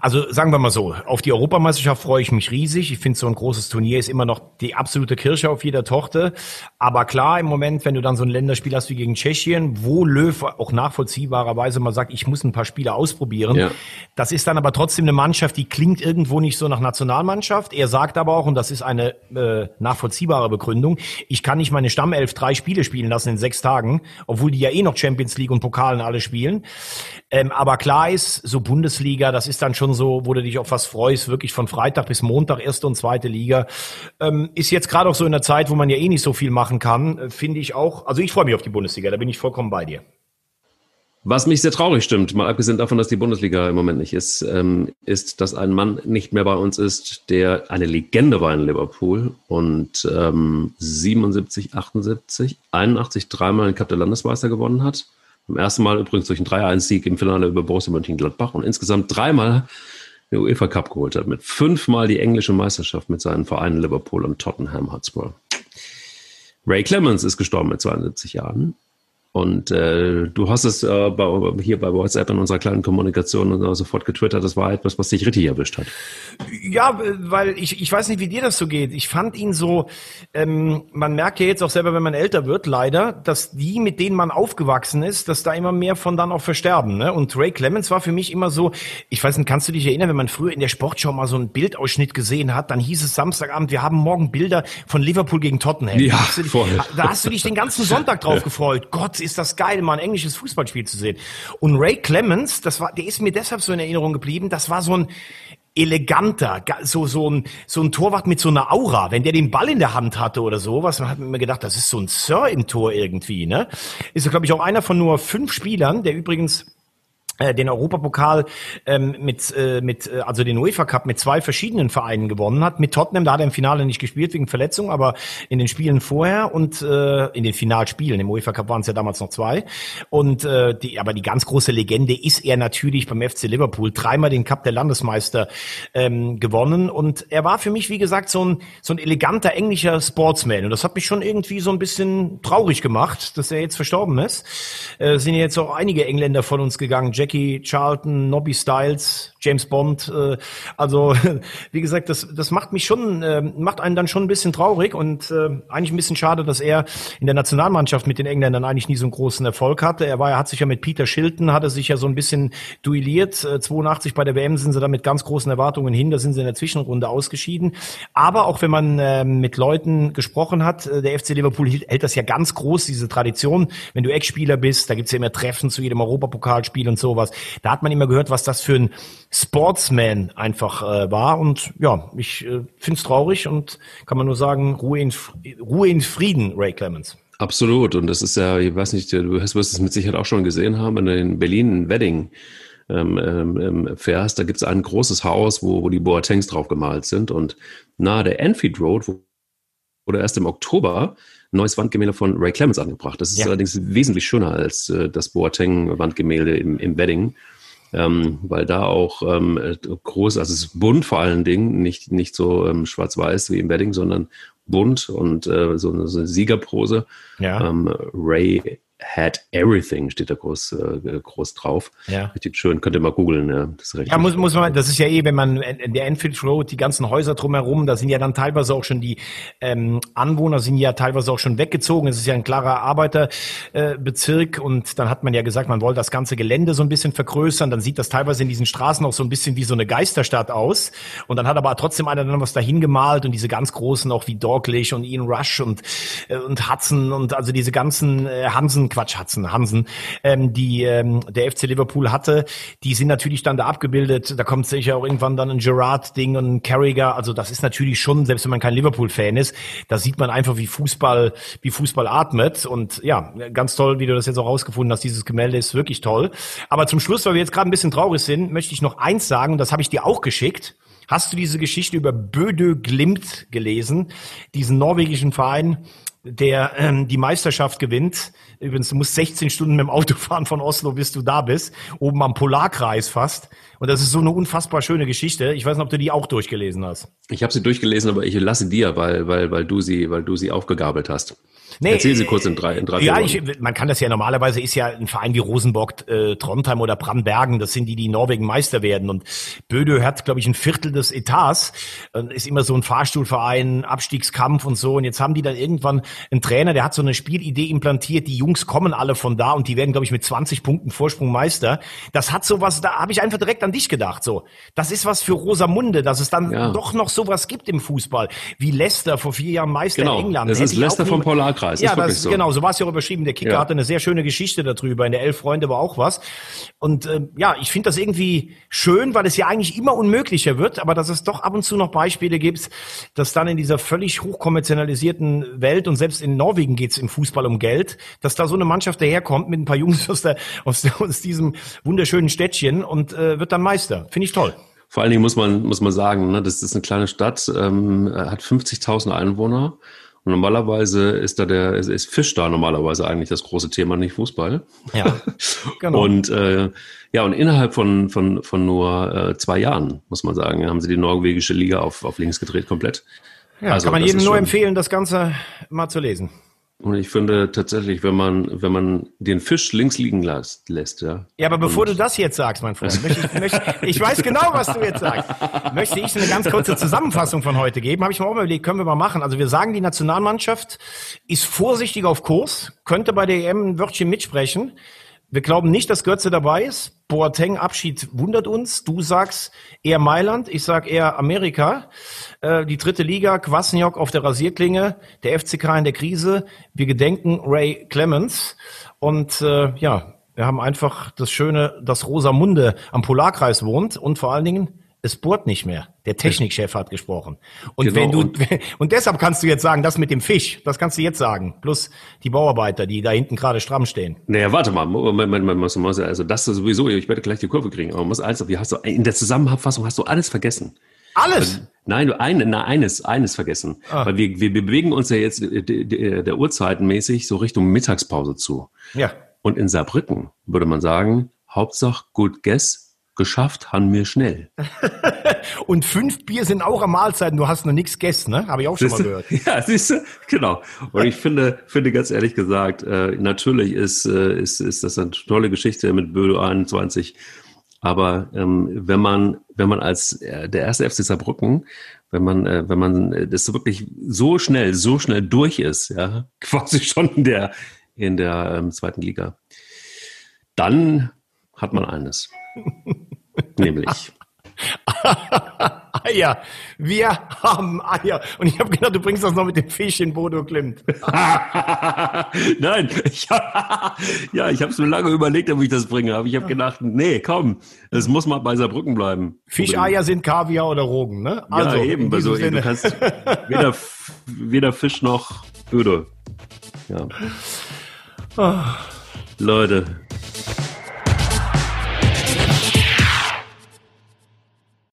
also sagen wir mal so, auf die Europameisterschaft freue ich mich riesig. Ich finde, so ein großes Turnier ist immer noch die absolute Kirsche auf jeder Tochter. Aber klar, im Moment, wenn du dann so ein Länderspiel hast wie gegen Tschechien, wo Löw auch nachvollziehbarerweise mal sagt, ich muss ein paar Spiele ausprobieren, ja. das ist dann aber trotzdem eine Mannschaft, die klingt irgendwo nicht so nach Nationalmannschaft. Er sagt aber auch, und das ist eine äh, nachvollziehbare Begründung, ich kann nicht meine Stammelf drei Spiele spielen lassen in sechs Tagen, obwohl die ja eh noch Champions League und Pokalen alle spielen. Ähm, aber klar ist, so Bundesliga, das ist dann schon so, wo du dich auf was freust, wirklich von Freitag bis Montag, erste und zweite Liga. Ähm, ist jetzt gerade auch so in der Zeit, wo man ja eh nicht so viel machen kann, äh, finde ich auch. Also ich freue mich auf die Bundesliga, da bin ich vollkommen bei dir. Was mich sehr traurig stimmt, mal abgesehen davon, dass die Bundesliga im Moment nicht ist, ähm, ist, dass ein Mann nicht mehr bei uns ist, der eine Legende war in Liverpool und ähm, 77, 78, 81 dreimal den Cup der Landesmeister gewonnen hat zum ersten Mal übrigens durch einen 3-1-Sieg im Finale über Borussia Mönchengladbach und insgesamt dreimal den UEFA Cup geholt hat, mit fünfmal die englische Meisterschaft mit seinen Vereinen Liverpool und Tottenham Hotspur. Ray Clemens ist gestorben mit 72 Jahren. Und äh, du hast es äh, bei, hier bei WhatsApp in unserer kleinen Kommunikation äh, sofort getwittert. Das war etwas, was dich richtig erwischt hat. Ja, weil ich, ich weiß nicht, wie dir das so geht. Ich fand ihn so, ähm, man merkt ja jetzt auch selber, wenn man älter wird, leider, dass die, mit denen man aufgewachsen ist, dass da immer mehr von dann auch versterben. Ne? Und Ray Clemens war für mich immer so, ich weiß nicht, kannst du dich erinnern, wenn man früher in der Sportschau mal so einen Bildausschnitt gesehen hat, dann hieß es Samstagabend, wir haben morgen Bilder von Liverpool gegen Tottenham. Ja, voll. Da hast du dich den ganzen Sonntag drauf gefreut. Gott, ist das geil, mal ein englisches Fußballspiel zu sehen. Und Ray Clemens, das war, der ist mir deshalb so in Erinnerung geblieben, das war so ein eleganter, so, so ein, so ein Torwart mit so einer Aura. Wenn der den Ball in der Hand hatte oder sowas, man hat mir gedacht, das ist so ein Sir im Tor irgendwie, ne? Ist, glaube ich, auch einer von nur fünf Spielern, der übrigens den Europapokal ähm, mit äh, mit äh, also den UEFA Cup mit zwei verschiedenen Vereinen gewonnen hat. Mit Tottenham da hat er im Finale nicht gespielt wegen Verletzung aber in den Spielen vorher und äh, in den Finalspielen. Im UEFA Cup waren es ja damals noch zwei. Und äh, die aber die ganz große Legende ist er natürlich beim FC Liverpool. Dreimal den Cup der Landesmeister ähm, gewonnen. Und er war für mich wie gesagt so ein so ein eleganter englischer Sportsman. Und das hat mich schon irgendwie so ein bisschen traurig gemacht dass er jetzt verstorben ist. Äh, sind jetzt auch einige Engländer von uns gegangen. Jack Jackie Charlton, Nobby Styles, James Bond. Äh, also wie gesagt, das, das macht mich schon, äh, macht einen dann schon ein bisschen traurig und äh, eigentlich ein bisschen schade, dass er in der Nationalmannschaft mit den Engländern eigentlich nie so einen großen Erfolg hatte. Er war, er hat sich ja mit Peter Shilton, hatte sich ja so ein bisschen duelliert. Äh, 82 bei der WM sind sie da mit ganz großen Erwartungen hin. Da sind sie in der Zwischenrunde ausgeschieden. Aber auch wenn man äh, mit Leuten gesprochen hat, äh, der FC Liverpool hält, das ja ganz groß, diese Tradition. Wenn du Eckspieler bist, da gibt's ja immer Treffen zu jedem Europapokalspiel und sowas. Da hat man immer gehört, was das für ein Sportsman einfach äh, war. Und ja, ich äh, finde es traurig und kann man nur sagen, Ruhe in, Ruhe in Frieden, Ray Clemens. Absolut. Und das ist ja, ich weiß nicht, du wirst es mit Sicherheit auch schon gesehen haben, wenn du in Berlin ein Wedding ähm, ähm, ähm fährst, da gibt es ein großes Haus, wo, wo die Boatengs drauf gemalt sind. Und nahe der Enfield Road wo, wurde erst im Oktober ein neues Wandgemälde von Ray Clemens angebracht. Das ist ja. allerdings wesentlich schöner als äh, das Boateng-Wandgemälde im, im Wedding ähm, weil da auch ähm, groß, also es ist bunt vor allen Dingen, nicht, nicht so ähm, schwarz-weiß wie im Wedding, sondern bunt und äh, so, eine, so eine Siegerprose. Ja. Ähm, Ray had everything, steht da groß, äh, groß drauf. Ja. Richtig schön, könnt ihr mal googeln. Ja, das ist ja muss, muss man, das ist ja eh, wenn man in der Enfield Road, die ganzen Häuser drumherum, da sind ja dann teilweise auch schon die ähm, Anwohner sind ja teilweise auch schon weggezogen. Es ist ja ein klarer Arbeiterbezirk äh, und dann hat man ja gesagt, man wollte das ganze Gelände so ein bisschen vergrößern. Dann sieht das teilweise in diesen Straßen auch so ein bisschen wie so eine Geisterstadt aus. Und dann hat aber trotzdem einer dann was dahin gemalt und diese ganz großen auch wie Dorklich und Ian Rush und, äh, und Hudson und also diese ganzen äh, Hansen, Quatsch, Hudson, Hansen, ähm, die ähm, der FC Liverpool hatte, die sind natürlich dann da abgebildet. Da kommt sicher auch irgendwann dann ein Gerard-Ding und ein Carragher. Also das ist natürlich schon, selbst wenn man kein Liverpool-Fan ist, da sieht man einfach, wie Fußball, wie Fußball atmet. Und ja, ganz toll, wie du das jetzt auch rausgefunden hast. Dieses Gemälde ist wirklich toll. Aber zum Schluss, weil wir jetzt gerade ein bisschen traurig sind, möchte ich noch eins sagen, das habe ich dir auch geschickt. Hast du diese Geschichte über Bödö Glimt gelesen? Diesen norwegischen Verein, der ähm, die Meisterschaft gewinnt. Übrigens, du musst 16 Stunden mit dem Auto fahren von Oslo, bis du da bist. Oben am Polarkreis fast. Und das ist so eine unfassbar schöne Geschichte. Ich weiß nicht, ob du die auch durchgelesen hast. Ich habe sie durchgelesen, aber ich lasse dir, weil, weil, weil du sie, weil du sie aufgegabelt hast. Nee, Erzähl sie kurz in drei, in drei Ja, ich, man kann das ja normalerweise ist ja ein Verein wie Rosenborg, äh, Trondheim oder Brambergen, das sind die, die Norwegen Meister werden. Und Böde hat, glaube ich, ein Viertel des Etats, äh, ist immer so ein Fahrstuhlverein, Abstiegskampf und so. Und jetzt haben die dann irgendwann einen Trainer, der hat so eine Spielidee implantiert, die Jungs kommen alle von da und die werden, glaube ich, mit 20 Punkten Vorsprung Meister. Das hat sowas, da habe ich einfach direkt an dich gedacht. So, das ist was für Rosamunde, dass es dann ja. doch noch sowas gibt im Fußball, wie Leicester vor vier Jahren Meister genau. in England. Das ist Leicester vom Polarkreis. Kreis. Ja, das, so. genau, so war es ja auch überschrieben. Der Kicker ja. hatte eine sehr schöne Geschichte darüber. In der Elf Freunde war auch was. Und äh, ja, ich finde das irgendwie schön, weil es ja eigentlich immer unmöglicher wird, aber dass es doch ab und zu noch Beispiele gibt, dass dann in dieser völlig hochkommerzialisierten Welt und selbst in Norwegen geht es im Fußball um Geld, dass da so eine Mannschaft daherkommt mit ein paar Jungs aus, der, aus, der, aus diesem wunderschönen Städtchen und äh, wird dann Meister. Finde ich toll. Vor allen Dingen muss man, muss man sagen, ne, das ist eine kleine Stadt, ähm, hat 50.000 Einwohner und normalerweise ist da der, ist, ist Fisch da normalerweise eigentlich das große Thema, nicht Fußball. Ja, genau. und äh, ja, und innerhalb von, von, von nur äh, zwei Jahren, muss man sagen, haben sie die norwegische Liga auf, auf links gedreht komplett. Ja, also, kann man jedem nur empfehlen, das Ganze mal zu lesen. Und ich finde tatsächlich, wenn man, wenn man den Fisch links liegen lässt, lässt ja. Ja, aber bevor du das jetzt sagst, mein Freund, möchte ich, möchte, ich weiß genau, was du jetzt sagst, möchte ich eine ganz kurze Zusammenfassung von heute geben. Habe ich mir auch mal überlegt, können wir mal machen. Also wir sagen, die Nationalmannschaft ist vorsichtig auf Kurs, könnte bei der EM ein Wörtchen mitsprechen. Wir glauben nicht, dass Götze dabei ist. Boateng Abschied wundert uns. Du sagst eher Mailand, ich sag eher Amerika. Äh, die dritte Liga, Kwasniok auf der Rasierklinge, der FCK in der Krise. Wir gedenken Ray Clemens. Und äh, ja, wir haben einfach das Schöne, dass Rosamunde am Polarkreis wohnt und vor allen Dingen es bohrt nicht mehr. Der Technikchef hat gesprochen. Und genau, wenn du und, und, deshalb kannst du jetzt sagen, das mit dem Fisch, das kannst du jetzt sagen. Plus die Bauarbeiter, die da hinten gerade stramm stehen. Naja, warte mal, man, man, man muss, also das ist sowieso, ich werde gleich die Kurve kriegen, aber man muss alles, hast du, in der Zusammenfassung hast du alles vergessen. Alles? Nein, ein, na, eines, eines vergessen. Ah. Weil wir, wir bewegen uns ja jetzt der, der, der Uhrzeitenmäßig so Richtung Mittagspause zu. Ja. Und in Saarbrücken würde man sagen, Hauptsache gut guess, geschafft haben wir schnell. und fünf Bier sind auch am Mahlzeiten. Du hast noch nichts gegessen, ne? Habe ich auch schon mal gehört. Ja, siehst du? Genau. Und ich finde, finde ganz ehrlich gesagt, äh, natürlich ist, äh, ist, ist das eine tolle Geschichte mit Bödo 21. Aber ähm, wenn man, wenn man als äh, der erste FC Saarbrücken, wenn man, äh, wenn man das so wirklich so schnell, so schnell durch ist, ja, quasi schon in der, in der ähm, zweiten Liga, dann hat man eines. Nämlich. Eier. Wir haben Eier. Und ich habe gedacht, du bringst das noch mit dem Fisch in Bodo Klimt. Nein, ich hab, ja, ich habe es mir lange überlegt, ob ich das bringe. Aber ich habe gedacht, nee, komm, es muss mal bei Saarbrücken bleiben. Fischeier sind Kaviar oder Rogen, ne? Also, ja, eben. Also, du kannst weder, weder Fisch noch Böde. Ja. Oh. Leute,